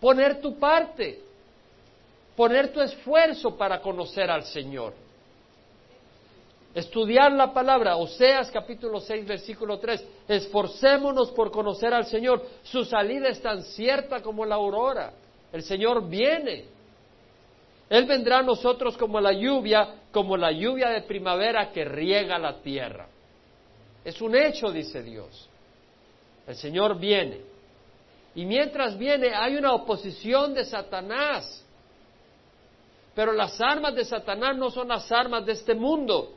Poner tu parte, poner tu esfuerzo para conocer al Señor. Estudiar la palabra, Oseas capítulo 6, versículo 3. Esforcémonos por conocer al Señor. Su salida es tan cierta como la aurora. El Señor viene. Él vendrá a nosotros como la lluvia, como la lluvia de primavera que riega la tierra. Es un hecho, dice Dios. El Señor viene. Y mientras viene hay una oposición de Satanás. Pero las armas de Satanás no son las armas de este mundo.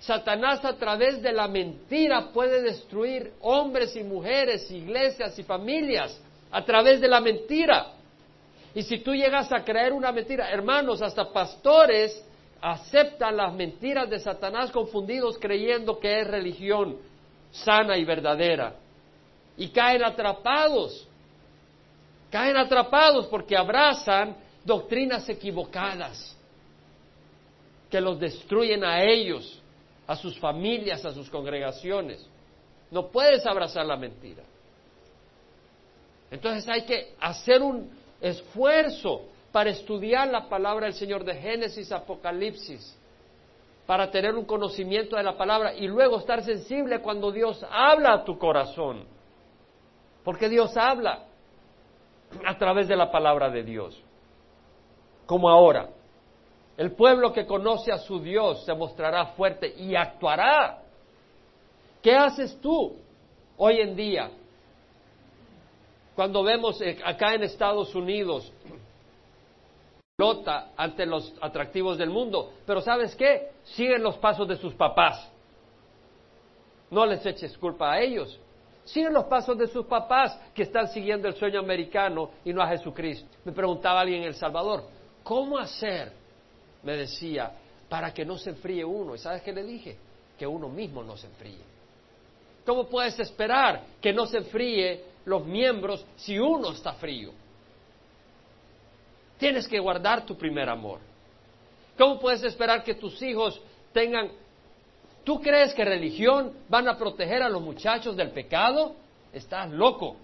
Satanás a través de la mentira puede destruir hombres y mujeres, iglesias y familias a través de la mentira. Y si tú llegas a creer una mentira, hermanos, hasta pastores aceptan las mentiras de Satanás confundidos creyendo que es religión sana y verdadera. Y caen atrapados. Caen atrapados porque abrazan doctrinas equivocadas que los destruyen a ellos a sus familias, a sus congregaciones. No puedes abrazar la mentira. Entonces hay que hacer un esfuerzo para estudiar la palabra del Señor de Génesis, Apocalipsis, para tener un conocimiento de la palabra y luego estar sensible cuando Dios habla a tu corazón. Porque Dios habla a través de la palabra de Dios. Como ahora. El pueblo que conoce a su Dios se mostrará fuerte y actuará. ¿Qué haces tú hoy en día? Cuando vemos eh, acá en Estados Unidos, lota ante los atractivos del mundo, pero ¿sabes qué? Siguen los pasos de sus papás. No les eches culpa a ellos. Siguen los pasos de sus papás que están siguiendo el sueño americano y no a Jesucristo. Me preguntaba alguien en El Salvador, ¿cómo hacer me decía, para que no se enfríe uno. ¿Y sabes qué le dije? Que uno mismo no se enfríe. ¿Cómo puedes esperar que no se enfríe los miembros si uno está frío? Tienes que guardar tu primer amor. ¿Cómo puedes esperar que tus hijos tengan... ¿Tú crees que religión van a proteger a los muchachos del pecado? Estás loco.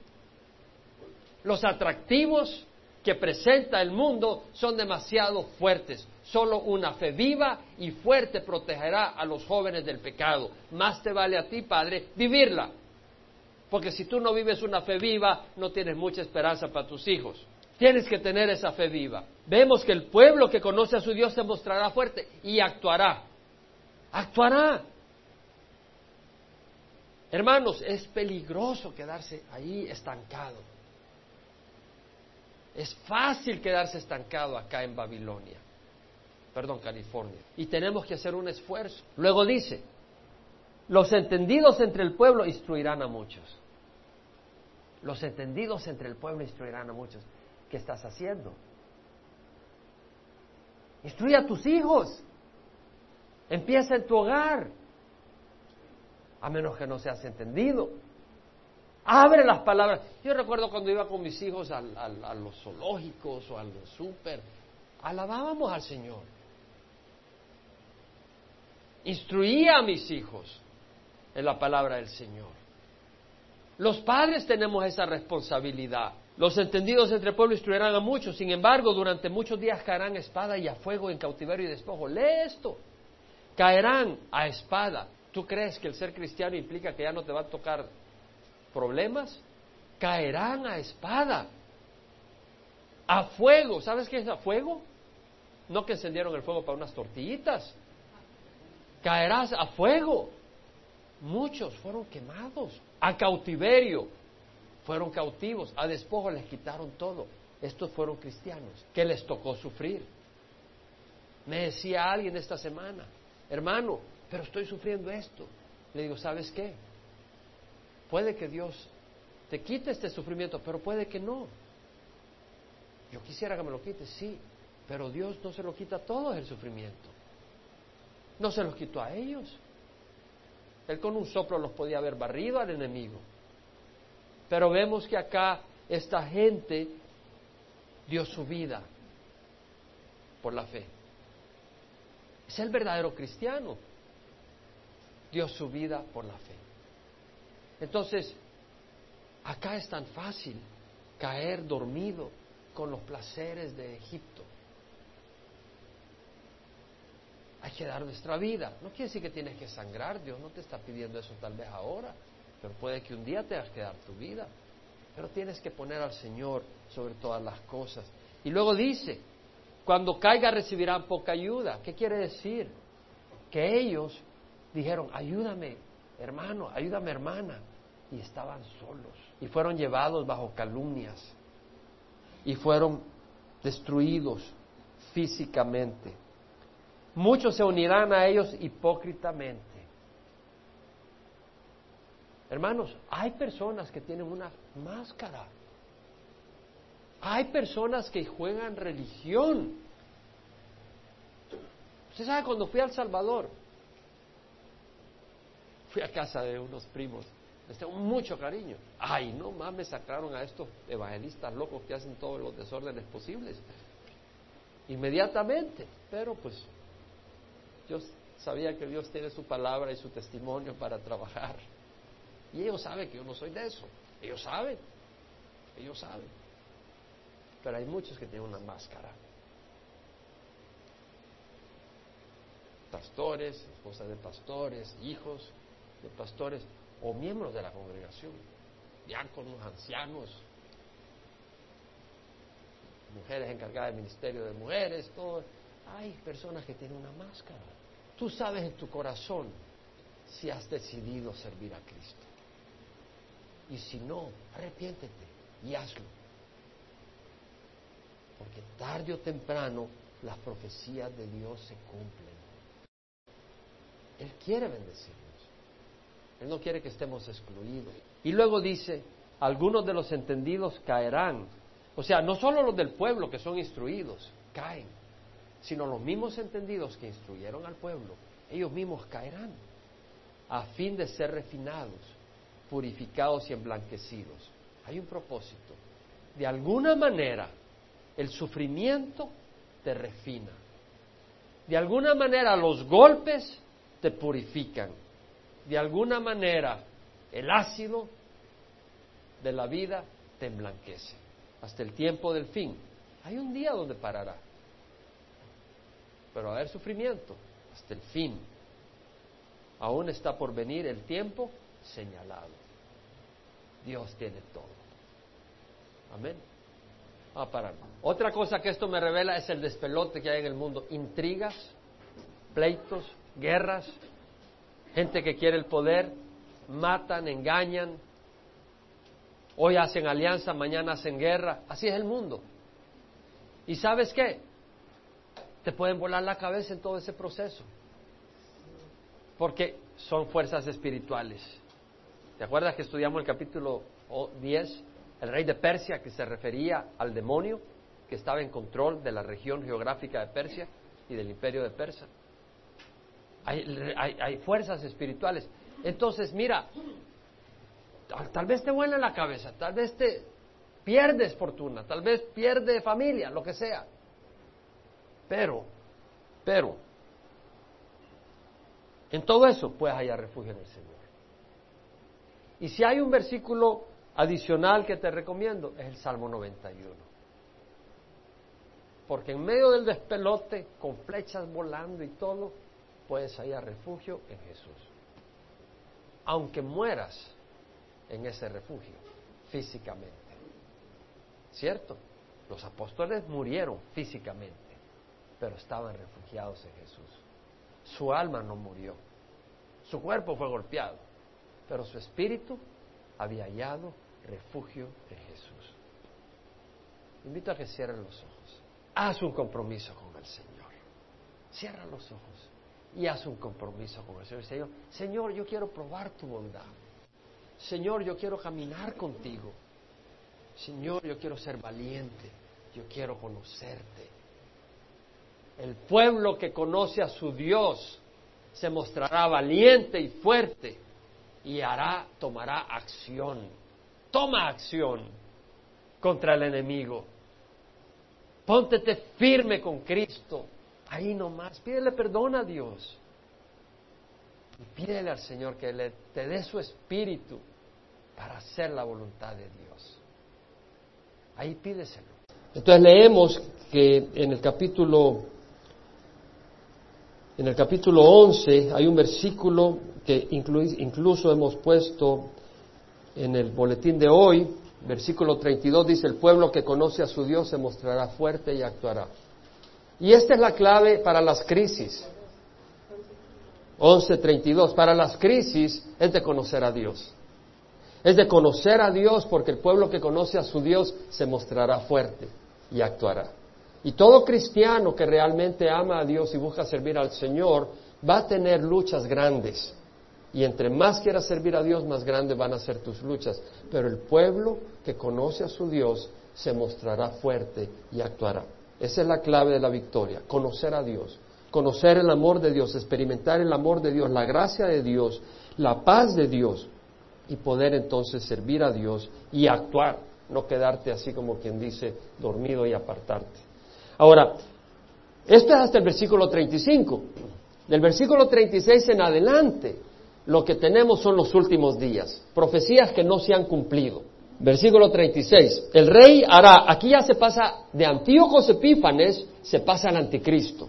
Los atractivos que presenta el mundo son demasiado fuertes. Solo una fe viva y fuerte protegerá a los jóvenes del pecado. Más te vale a ti, Padre, vivirla. Porque si tú no vives una fe viva, no tienes mucha esperanza para tus hijos. Tienes que tener esa fe viva. Vemos que el pueblo que conoce a su Dios se mostrará fuerte y actuará. Actuará. Hermanos, es peligroso quedarse ahí estancado. Es fácil quedarse estancado acá en Babilonia perdón, California. Y tenemos que hacer un esfuerzo. Luego dice, los entendidos entre el pueblo instruirán a muchos. Los entendidos entre el pueblo instruirán a muchos. ¿Qué estás haciendo? Instruye a tus hijos. Empieza en tu hogar. A menos que no seas entendido. Abre las palabras. Yo recuerdo cuando iba con mis hijos a los zoológicos o al súper, alabábamos al Señor instruía a mis hijos en la palabra del Señor. Los padres tenemos esa responsabilidad. Los entendidos entre el pueblo instruirán a muchos, sin embargo, durante muchos días caerán espada y a fuego en cautiverio y despojo. Lee esto. Caerán a espada. ¿Tú crees que el ser cristiano implica que ya no te va a tocar problemas? Caerán a espada. A fuego. ¿Sabes qué es a fuego? No que encendieron el fuego para unas tortillitas caerás a fuego. Muchos fueron quemados, a cautiverio, fueron cautivos, a despojo les quitaron todo. Estos fueron cristianos, que les tocó sufrir. Me decía alguien esta semana, hermano, pero estoy sufriendo esto. Le digo, ¿sabes qué? Puede que Dios te quite este sufrimiento, pero puede que no. Yo quisiera que me lo quite, sí, pero Dios no se lo quita todo el sufrimiento. No se los quitó a ellos. Él con un soplo los podía haber barrido al enemigo. Pero vemos que acá esta gente dio su vida por la fe. Es el verdadero cristiano. dio su vida por la fe. Entonces, acá es tan fácil caer dormido con los placeres de Egipto. Hay que dar nuestra vida. No quiere decir que tienes que sangrar, Dios no te está pidiendo eso tal vez ahora, pero puede que un día tengas que dar tu vida. Pero tienes que poner al Señor sobre todas las cosas. Y luego dice, cuando caiga recibirán poca ayuda. ¿Qué quiere decir? Que ellos dijeron, ayúdame, hermano, ayúdame, hermana. Y estaban solos. Y fueron llevados bajo calumnias. Y fueron destruidos físicamente. Muchos se unirán a ellos hipócritamente. Hermanos, hay personas que tienen una máscara. Hay personas que juegan religión. Usted sabe, cuando fui a El Salvador, fui a casa de unos primos, les tengo mucho cariño. Ay, no me sacaron a estos evangelistas locos que hacen todos los desórdenes posibles. Inmediatamente, pero pues yo sabía que Dios tiene su palabra y su testimonio para trabajar. Y ellos saben que yo no soy de eso. Ellos saben. Ellos saben. Pero hay muchos que tienen una máscara. Pastores, esposas de pastores, hijos de pastores o miembros de la congregación, diáconos, ancianos, mujeres encargadas del ministerio de mujeres, todo. Hay personas que tienen una máscara. Tú sabes en tu corazón si has decidido servir a Cristo. Y si no, arrepiéntete y hazlo. Porque tarde o temprano las profecías de Dios se cumplen. Él quiere bendecirnos. Él no quiere que estemos excluidos. Y luego dice, algunos de los entendidos caerán. O sea, no solo los del pueblo que son instruidos caen, sino los mismos entendidos que instruyeron al pueblo, ellos mismos caerán a fin de ser refinados purificados y emblanquecidos. Hay un propósito. De alguna manera, el sufrimiento te refina. De alguna manera, los golpes te purifican. De alguna manera, el ácido de la vida te emblanquece. Hasta el tiempo del fin. Hay un día donde parará. Pero va a haber sufrimiento hasta el fin. Aún está por venir el tiempo señalado. Dios tiene todo. Amén. Ah, para. Otra cosa que esto me revela es el despelote que hay en el mundo. Intrigas, pleitos, guerras, gente que quiere el poder, matan, engañan. Hoy hacen alianza, mañana hacen guerra. Así es el mundo. ¿Y sabes qué? Te pueden volar la cabeza en todo ese proceso. Porque son fuerzas espirituales ¿Te acuerdas que estudiamos el capítulo 10? El rey de Persia que se refería al demonio que estaba en control de la región geográfica de Persia y del imperio de Persia. Hay, fuerzas espirituales. Entonces, mira, tal, vez te vuela la cabeza, tal vez te pierdes fortuna, tal vez pierdes familia, lo que sea. Pero, pero, en todo eso puedes hallar refugio en el Señor. Y si hay un versículo adicional que te recomiendo, es el Salmo 91. Porque en medio del despelote, con flechas volando y todo, puedes hallar refugio en Jesús. Aunque mueras en ese refugio, físicamente. ¿Cierto? Los apóstoles murieron físicamente, pero estaban refugiados en Jesús. Su alma no murió. Su cuerpo fue golpeado, pero su espíritu había hallado refugio en Jesús. Invito a que cierren los ojos. Haz un compromiso con el Señor. Cierra los ojos y haz un compromiso con el Señor. Señor, Señor, yo quiero probar tu bondad. Señor, yo quiero caminar contigo. Señor, yo quiero ser valiente. Yo quiero conocerte. El pueblo que conoce a su Dios se mostrará valiente y fuerte y hará, tomará acción. Toma acción contra el enemigo. Póntete firme con Cristo. Ahí nomás, pídele perdón a Dios. Y pídele al Señor que le, te dé su espíritu para hacer la voluntad de Dios. Ahí pídeselo. Entonces leemos que en el capítulo en el capítulo 11 hay un versículo que incluso hemos puesto en el boletín de hoy, versículo 32 dice, el pueblo que conoce a su Dios se mostrará fuerte y actuará. Y esta es la clave para las crisis. 11.32, para las crisis es de conocer a Dios. Es de conocer a Dios porque el pueblo que conoce a su Dios se mostrará fuerte y actuará. Y todo cristiano que realmente ama a Dios y busca servir al Señor va a tener luchas grandes. Y entre más quieras servir a Dios, más grandes van a ser tus luchas. Pero el pueblo que conoce a su Dios se mostrará fuerte y actuará. Esa es la clave de la victoria, conocer a Dios, conocer el amor de Dios, experimentar el amor de Dios, la gracia de Dios, la paz de Dios y poder entonces servir a Dios y actuar, no quedarte así como quien dice dormido y apartarte. Ahora, esto es hasta el versículo 35. Del versículo 36 en adelante, lo que tenemos son los últimos días, profecías que no se han cumplido. Versículo 36. El rey hará, aquí ya se pasa de Antíocos Epífanes, se pasa al anticristo.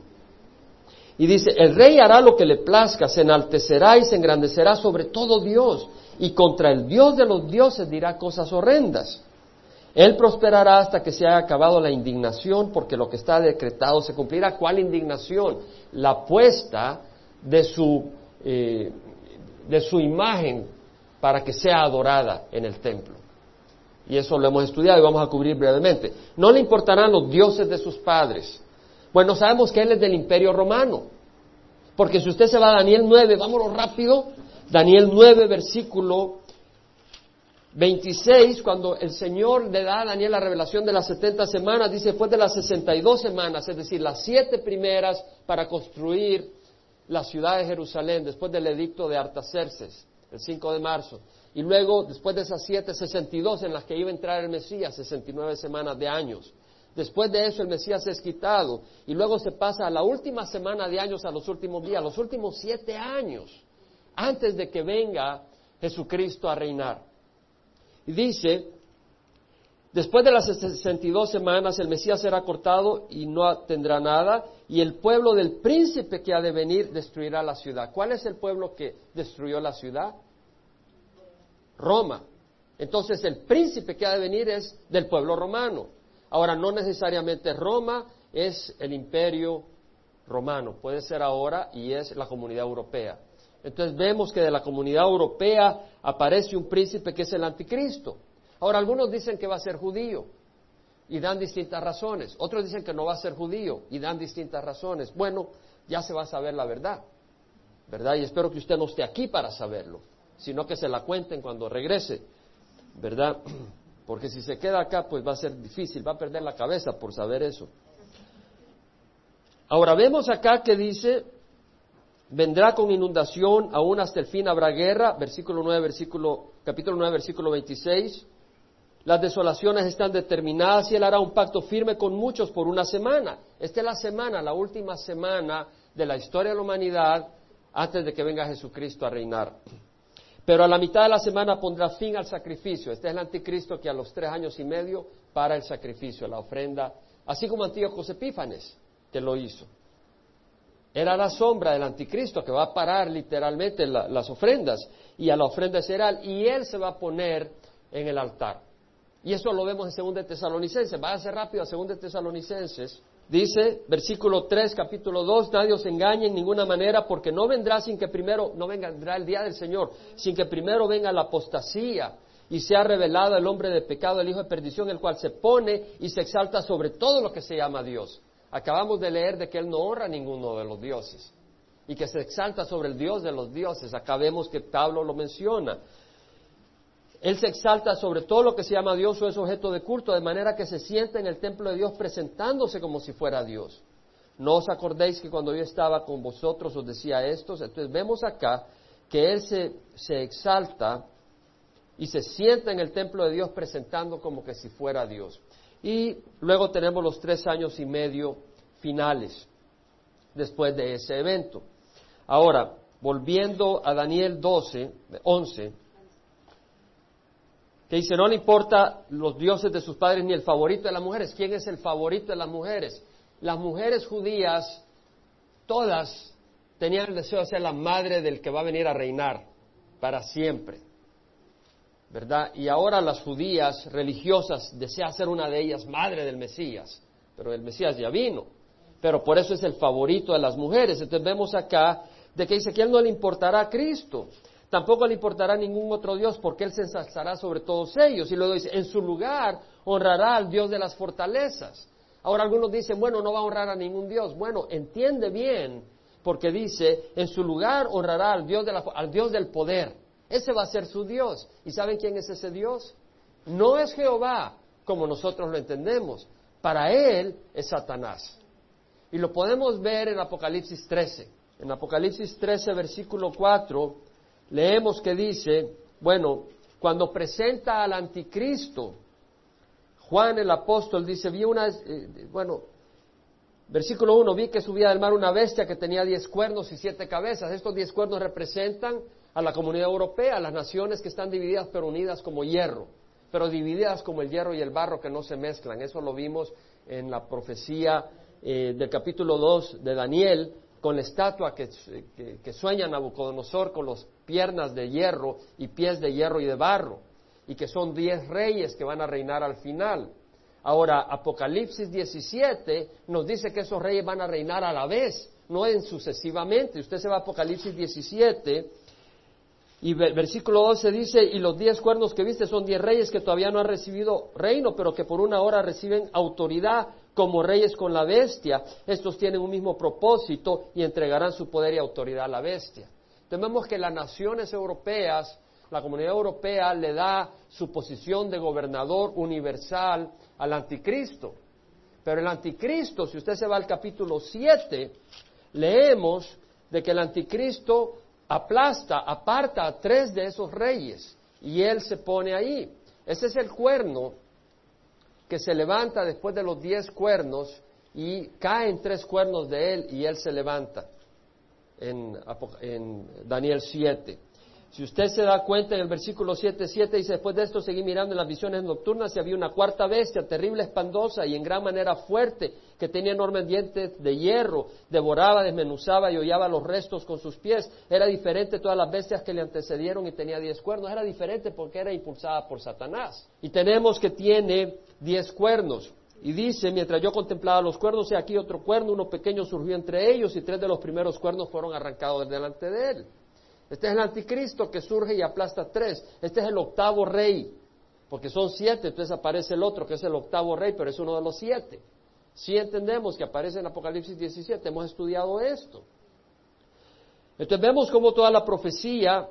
Y dice, el rey hará lo que le plazca, se enaltecerá y se engrandecerá sobre todo Dios, y contra el Dios de los dioses dirá cosas horrendas. Él prosperará hasta que se haya acabado la indignación, porque lo que está decretado se cumplirá. ¿Cuál indignación? La puesta de su, eh, de su imagen para que sea adorada en el templo. Y eso lo hemos estudiado y vamos a cubrir brevemente. No le importarán los dioses de sus padres. Bueno, sabemos que él es del imperio romano. Porque si usted se va a Daniel 9, vámonos rápido. Daniel 9, versículo 26, cuando el Señor le da a Daniel la revelación de las 70 semanas, dice después de las 62 semanas, es decir, las siete primeras para construir la ciudad de Jerusalén, después del edicto de Artaxerxes, el 5 de marzo. Y luego, después de esas siete, 62 en las que iba a entrar el Mesías, 69 semanas de años. Después de eso el Mesías es quitado y luego se pasa a la última semana de años, a los últimos días, los últimos siete años, antes de que venga Jesucristo a reinar. Y dice, después de las 62 semanas el Mesías será cortado y no tendrá nada, y el pueblo del príncipe que ha de venir destruirá la ciudad. ¿Cuál es el pueblo que destruyó la ciudad? Roma. Entonces el príncipe que ha de venir es del pueblo romano. Ahora, no necesariamente Roma es el imperio romano, puede ser ahora y es la comunidad europea. Entonces vemos que de la comunidad europea aparece un príncipe que es el anticristo. Ahora, algunos dicen que va a ser judío y dan distintas razones. Otros dicen que no va a ser judío y dan distintas razones. Bueno, ya se va a saber la verdad, ¿verdad? Y espero que usted no esté aquí para saberlo, sino que se la cuenten cuando regrese, ¿verdad? *clears throat* Porque si se queda acá, pues va a ser difícil, va a perder la cabeza por saber eso. Ahora vemos acá que dice vendrá con inundación, aún hasta el fin habrá guerra, versículo 9, versículo, capítulo 9, versículo 26. Las desolaciones están determinadas y él hará un pacto firme con muchos por una semana. Esta es la semana, la última semana de la historia de la humanidad antes de que venga Jesucristo a reinar. Pero a la mitad de la semana pondrá fin al sacrificio. Este es el anticristo que a los tres años y medio para el sacrificio, la ofrenda, así como Antíoco Epífanes, que lo hizo. Era la sombra del anticristo que va a parar literalmente las ofrendas y a la ofrenda cereal y él se va a poner en el altar. Y eso lo vemos en 2 Tesalonicenses. Váyase rápido a 2 Tesalonicenses. Dice, versículo 3, capítulo 2, nadie os engañe en ninguna manera porque no vendrá sin que primero, no vendrá el día del Señor, sin que primero venga la apostasía y sea revelado el hombre de pecado, el hijo de perdición, el cual se pone y se exalta sobre todo lo que se llama Dios Acabamos de leer de que Él no honra a ninguno de los dioses y que se exalta sobre el Dios de los dioses. Acá vemos que Pablo lo menciona. Él se exalta sobre todo lo que se llama Dios o es objeto de culto, de manera que se sienta en el templo de Dios presentándose como si fuera Dios. ¿No os acordéis que cuando yo estaba con vosotros os decía esto? Entonces vemos acá que Él se, se exalta y se sienta en el templo de Dios presentando como que si fuera Dios. Y luego tenemos los tres años y medio finales después de ese evento. Ahora, volviendo a Daniel 12, 11, que dice, no le importa los dioses de sus padres ni el favorito de las mujeres. ¿Quién es el favorito de las mujeres? Las mujeres judías, todas, tenían el deseo de ser la madre del que va a venir a reinar para siempre. ¿Verdad? Y ahora las judías religiosas desean ser una de ellas madre del Mesías, pero el Mesías ya vino. Pero por eso es el favorito de las mujeres. Entonces vemos acá de que dice que él no le importará a Cristo. Tampoco le importará ningún otro Dios porque Él se ensalzará sobre todos ellos. Y luego dice, en su lugar honrará al Dios de las fortalezas. Ahora algunos dicen, bueno, no va a honrar a ningún Dios. Bueno, entiende bien, porque dice, en su lugar honrará al Dios, al Dios del poder. Ese va a ser su Dios. ¿Y saben quién es ese Dios? No es Jehová, como nosotros lo entendemos. Para Él es Satanás. Y lo podemos ver en Apocalipsis 13. En Apocalipsis 13, versículo 4, leemos que dice, bueno, cuando presenta al anticristo, Juan el apóstol dice, vi una, eh, bueno, versículo 1, vi que subía del mar una bestia que tenía diez cuernos y siete cabezas. Estos diez cuernos representan a la comunidad europea, a las naciones que están divididas pero unidas como hierro, pero divididas como el hierro y el barro que no se mezclan. Eso lo vimos en la profecía eh, del capítulo 2 de Daniel, con la estatua que, sueña Nabucodonosor con las piernas de hierro y pies de hierro y de barro, y que son diez reyes que van a reinar al final. Ahora, Apocalipsis 17 nos dice que esos reyes van a reinar a la vez, no en sucesivamente. Usted se va a Apocalipsis 17 y versículo 12 dice, y los diez cuernos que viste son diez reyes que todavía no han recibido reino, pero que por una hora reciben autoridad como reyes con la bestia. Estos tienen un mismo propósito y entregarán su poder y autoridad a la bestia. Tememos que las naciones europeas, la comunidad europea le da su posición de gobernador universal al anticristo. Pero el anticristo, si usted se va al capítulo 7, leemos de que el anticristo aplasta, aparta a tres de esos reyes y él se pone ahí. Ese es el cuerno que se levanta después de los diez cuernos y caen tres cuernos de él y él se levanta en, Daniel 7. Si usted se da cuenta en el versículo 7, 7 dice, después de esto seguí mirando en las visiones nocturnas y había una cuarta bestia, terrible, espandosa y en gran manera fuerte, que tenía enormes dientes de hierro, devoraba, desmenuzaba y hollaba los restos con sus pies. Era diferente todas las bestias que le antecedieron y tenía diez cuernos. Era diferente porque era impulsada por Satanás. Y tenemos que tiene diez cuernos. Y dice, mientras yo contemplaba los cuernos, y aquí otro cuerno, uno pequeño surgió entre ellos y tres de los primeros cuernos fueron arrancados delante de él. Este es el anticristo que surge y aplasta tres. Este es el octavo rey, porque son siete, entonces aparece el otro que es el octavo rey, pero es uno de los siete. Si entendemos que aparece en Apocalipsis 17, hemos estudiado esto. Entonces vemos cómo toda la profecía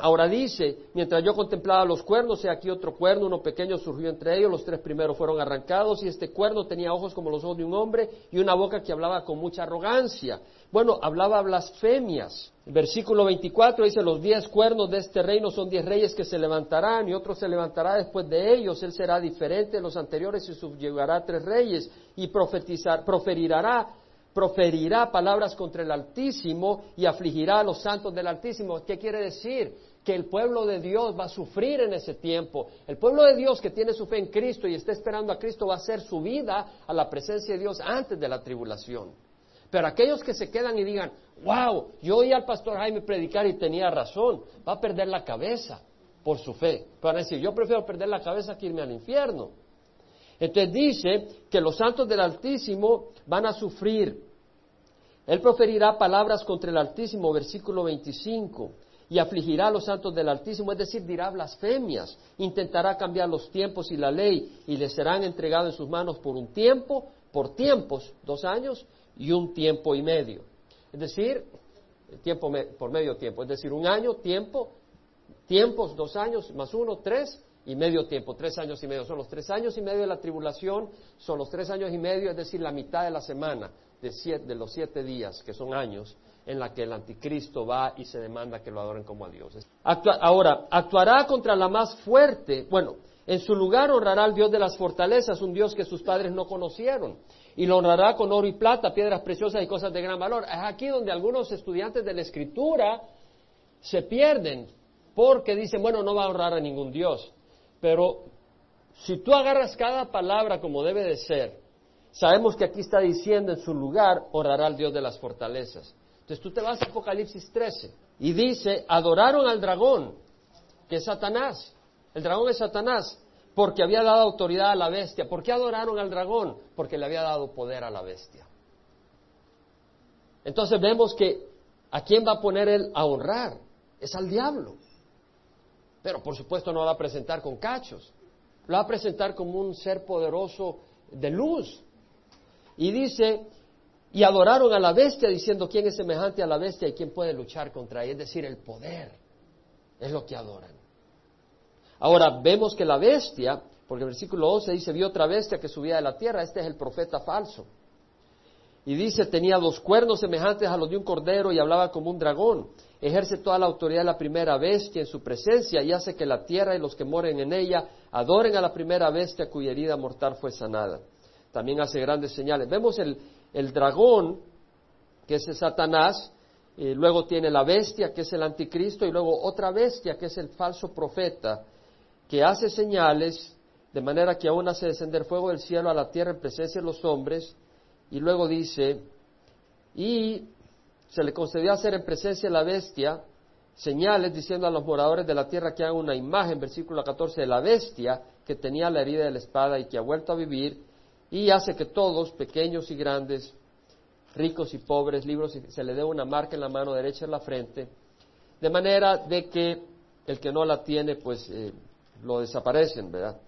Ahora dice, mientras yo contemplaba los cuernos, he aquí otro cuerno, uno pequeño surgió entre ellos, los tres primeros fueron arrancados, y este cuerno tenía ojos como los ojos de un hombre y una boca que hablaba con mucha arrogancia. Bueno, hablaba blasfemias. El versículo 24 dice, los diez cuernos de este reino son diez reyes que se levantarán, y otro se levantará después de ellos, él será diferente de los anteriores y subyugará a tres reyes, y profetizar, proferirá proferirá palabras contra el Altísimo y afligirá a los santos del Altísimo. ¿Qué quiere decir? Que el pueblo de Dios va a sufrir en ese tiempo. El pueblo de Dios que tiene su fe en Cristo y está esperando a Cristo va a hacer su vida a la presencia de Dios antes de la tribulación. Pero aquellos que se quedan y digan, wow, yo oí al pastor Jaime predicar y tenía razón, va a perder la cabeza por su fe. Para decir, yo prefiero perder la cabeza que irme al infierno. Entonces dice que los santos del Altísimo van a sufrir. Él proferirá palabras contra el Altísimo, versículo 25 y afligirá a los santos del Altísimo, es decir, dirá blasfemias, intentará cambiar los tiempos y la ley, y les serán entregados en sus manos por un tiempo, por tiempos, dos años, y un tiempo y medio. Es decir, tiempo por medio tiempo, es decir, un año, tiempo, tiempos, dos años, más uno, tres, y medio tiempo, tres años y medio. Son los tres años y medio de la tribulación, son los tres años y medio, es decir, la mitad de la semana, de los siete días, que son años, en la que el anticristo va y se demanda que lo adoren como a dioses. ahora, actuará contra la más fuerte. Bueno, En su lugar honrará al Dios de las fortalezas, un Dios que sus padres no conocieron. Y lo honrará con oro y plata, piedras preciosas y cosas de gran valor. Es aquí donde algunos estudiantes de la Escritura se pierden, porque dicen, bueno, no va a honrar a ningún Dios. Pero si tú agarras cada palabra como debe de ser, sabemos que aquí está diciendo en su lugar, honrará al Dios de las fortalezas. Entonces tú te vas a Apocalipsis 13 y dice, adoraron al dragón, que es Satanás. El dragón es Satanás, porque había dado autoridad a la bestia. ¿Por qué adoraron al dragón? Porque le había dado poder a la bestia. Entonces vemos que a quién va a poner él a honrar es al diablo. Pero por supuesto no lo va a presentar con cachos, lo va a presentar como un ser poderoso de luz. Y dice, y adoraron a la bestia diciendo, ¿quién es semejante a la bestia y quién puede luchar contra ella? Es decir, el poder es lo que adoran. Ahora vemos que la bestia, porque el versículo 11 dice, vio otra bestia que subía de la tierra, este es el profeta falso. Y dice, tenía dos cuernos semejantes a los de un cordero y hablaba como un dragón. Ejerce toda la autoridad de la primera bestia en su presencia y hace que la tierra y los que moren en ella adoren a la primera bestia cuya herida mortal fue sanada. También hace grandes señales. Vemos el, el dragón, que es Satanás, y luego tiene la bestia, que es el anticristo, y luego otra bestia, que es el falso profeta, que hace señales de manera que aún hace descender fuego del cielo a la tierra en presencia de los hombres, y luego dice, y se le concedió hacer en presencia de la bestia señales diciendo a los moradores de la tierra que hagan una imagen, versículo 14, de la bestia que tenía la herida de la espada y que ha vuelto a vivir, y hace que todos, pequeños y grandes, ricos y pobres, libros, se le dé una marca en la mano derecha en la frente, de manera de que el que no la tiene, pues eh, lo desaparecen, ¿verdad?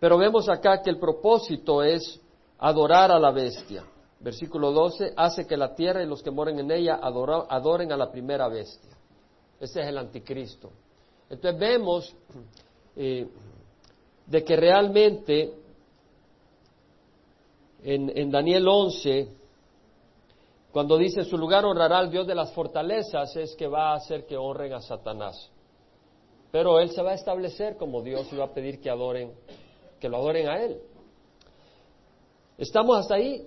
Pero vemos acá que el propósito es adorar a la bestia. Versículo 12, hace que la tierra y los que moren en ella adoren a la primera bestia. Ese es el anticristo. Entonces vemos eh, de que realmente en, Daniel 11, cuando dice su lugar honrará al Dios de las fortalezas, es que va a hacer que honren a Satanás. Pero él se va a establecer como Dios y va a pedir que adoren, que lo adoren a él. Estamos hasta ahí.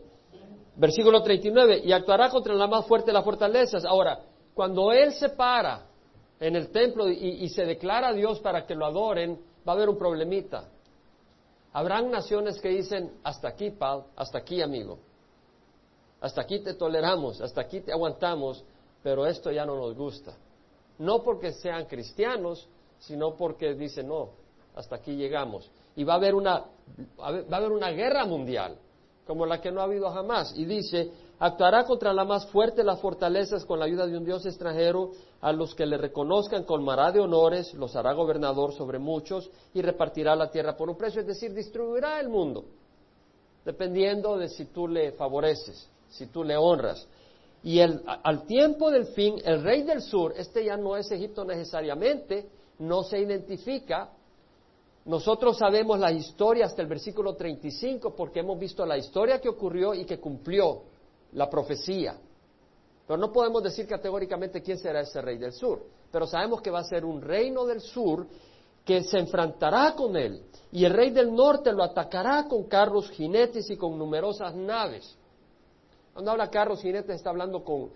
Versículo 39, y actuará contra la más fuerte de las fortalezas. Ahora, cuando él se para en el templo y, se declara a Dios para que lo adoren, va a haber un problemita. Habrán naciones que dicen, hasta aquí, Pal, hasta aquí, amigo. Hasta aquí te toleramos, hasta aquí te aguantamos, pero esto ya no nos gusta. No porque sean cristianos, sino porque dice no, hasta aquí llegamos. Y va a haber una, va a haber una guerra mundial, como la que no ha habido jamás. Y dice, actuará contra la más fuerte las fortalezas con la ayuda de un Dios extranjero, a los que le reconozcan colmará de honores, los hará gobernador sobre muchos y repartirá la tierra por un precio, es decir, distribuirá el mundo, dependiendo de si tú le favoreces, si tú le honras. Y el, al tiempo del fin, el rey del sur, este ya no es Egipto necesariamente, no se identifica. Nosotros sabemos la historia hasta el versículo 35 porque hemos visto la historia que ocurrió y que cumplió la profecía. Pero no podemos decir categóricamente quién será ese rey del sur. Pero sabemos que va a ser un reino del sur que se enfrentará con él. Y el rey del norte lo atacará con carros, jinetes y con numerosas naves. Cuando habla carros, jinetes, está hablando con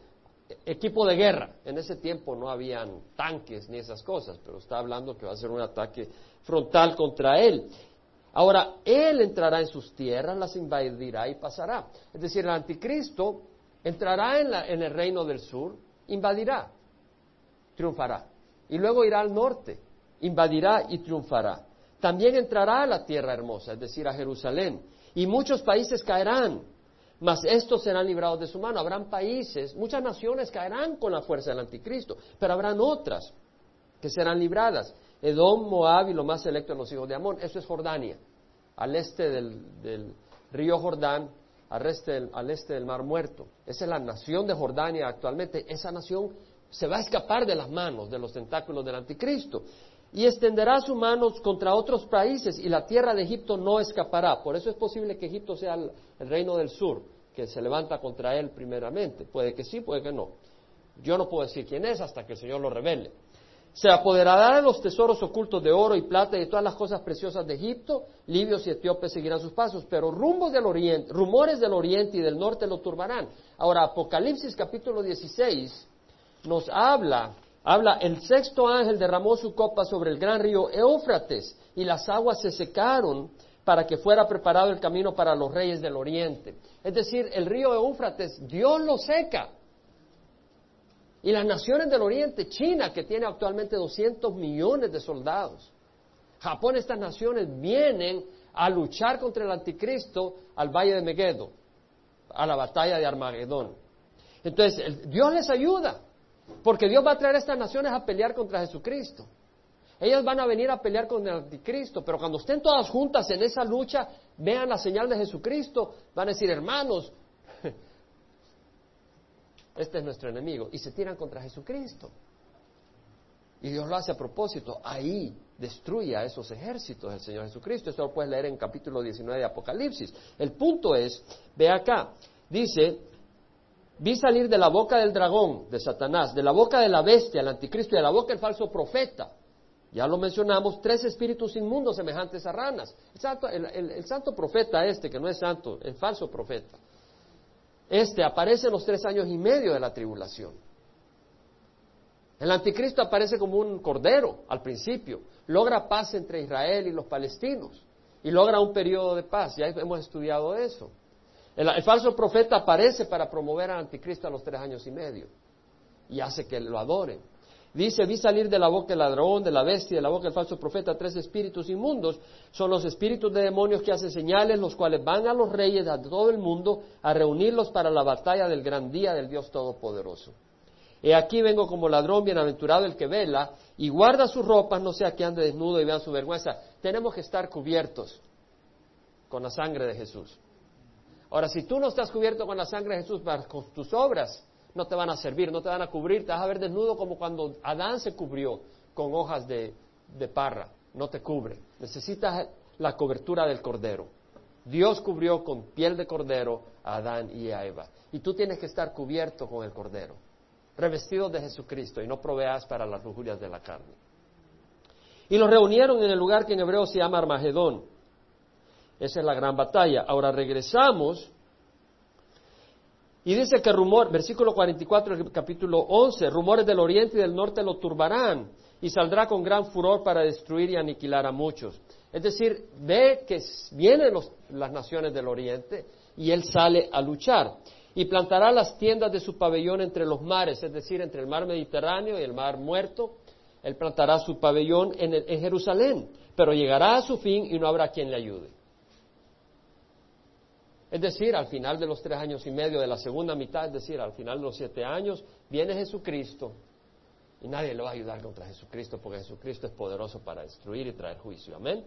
equipo de guerra. En ese tiempo no habían tanques ni esas cosas, pero está hablando que va a ser un ataque frontal contra él. Ahora, él entrará en sus tierras, las invadirá y pasará. Es decir, el anticristo entrará en, en el reino del sur, invadirá, triunfará. Y luego irá al norte, invadirá y triunfará. También entrará a la tierra hermosa, es decir, a Jerusalén. Y muchos países caerán mas estos serán librados de su mano. Habrán países, muchas naciones caerán con la fuerza del anticristo, pero habrán otras que serán libradas. Edom, Moab y lo más selecto de los hijos de Amón. Eso es Jordania, al este del, río Jordán, al este, del, al este del Mar Muerto. Esa es la nación de Jordania actualmente. Esa nación se va a escapar de las manos de los tentáculos del anticristo y extenderá sus manos contra otros países y la tierra de Egipto no escapará. Por eso es posible que Egipto sea el, reino del sur, que se levanta contra él primeramente. Puede que sí, puede que no. Yo no puedo decir quién es hasta que el Señor lo revele. Se apoderará de los tesoros ocultos de oro y plata y de todas las cosas preciosas de Egipto. Libios y etíopes seguirán sus pasos, pero del oriente, rumores del oriente y del norte lo turbarán. Ahora, Apocalipsis capítulo 16 nos habla, habla, el sexto ángel derramó su copa sobre el gran río Éufrates y las aguas se secaron para que fuera preparado el camino para los reyes del oriente. Es decir, el río Éufrates, Dios lo seca. Y las naciones del Oriente, China, que tiene actualmente 200 millones de soldados, Japón, estas naciones vienen a luchar contra el anticristo al valle de Megiddo, a la batalla de Armagedón. Entonces, Dios les ayuda, porque Dios va a traer a estas naciones a pelear contra Jesucristo. Ellas van a venir a pelear con el anticristo, pero cuando estén todas juntas en esa lucha, vean la señal de Jesucristo, van a decir, hermanos, este es nuestro enemigo, y se tiran contra Jesucristo. Y Dios lo hace a propósito, ahí destruye a esos ejércitos del Señor Jesucristo. Esto lo puedes leer en capítulo 19 de Apocalipsis. El punto es, ve acá, dice, vi salir de la boca del dragón, de Satanás, de la boca de la bestia, el anticristo, y de la boca del falso profeta. Ya lo mencionamos, tres espíritus inmundos semejantes a ranas. el santo profeta este, que no es santo, el falso profeta, este aparece en los tres años y medio de la tribulación. El anticristo aparece como un cordero al principio, logra paz entre Israel y los palestinos y logra un periodo de paz. Ya hemos estudiado eso. El, el, falso profeta aparece para promover al anticristo a los tres años y medio y hace que lo adoren. Dice, vi salir de la boca del ladrón, de la bestia, de la boca del falso profeta, tres espíritus inmundos. Son los espíritus de demonios que hacen señales, los cuales van a los reyes de todo el mundo a reunirlos para la batalla del gran día del Dios Todopoderoso. He aquí vengo como ladrón, bienaventurado el que vela y guarda sus ropas, no sea que ande desnudo y vean su vergüenza. Tenemos que estar cubiertos con la sangre de Jesús. Ahora, si tú no estás cubierto con la sangre de Jesús, con tus obras, no te van a servir, no te van a cubrir, te vas a ver desnudo como cuando Adán se cubrió con hojas de, parra, no te cubre. Necesitas la cobertura del cordero. Dios cubrió con piel de cordero a Adán y a Eva. Y tú tienes que estar cubierto con el cordero, revestido de Jesucristo y no proveas para las lujurias de la carne. Y los reunieron en el lugar que en hebreo se llama Armagedón. Esa es la gran batalla. Ahora regresamos y dice que rumor, versículo 44 del capítulo 11, rumores del oriente y del norte lo turbarán y saldrá con gran furor para destruir y aniquilar a muchos. Es decir, ve que vienen las naciones del oriente y él sale a luchar. Y plantará las tiendas de su pabellón entre los mares, es decir, entre el mar Mediterráneo y el mar muerto. Él plantará su pabellón en, en Jerusalén, pero llegará a su fin y no habrá quien le ayude. Es decir, al final de los tres años y medio de la segunda mitad, es decir, al final de los siete años, viene Jesucristo y nadie le va a ayudar contra Jesucristo porque Jesucristo es poderoso para destruir y traer juicio. Amén.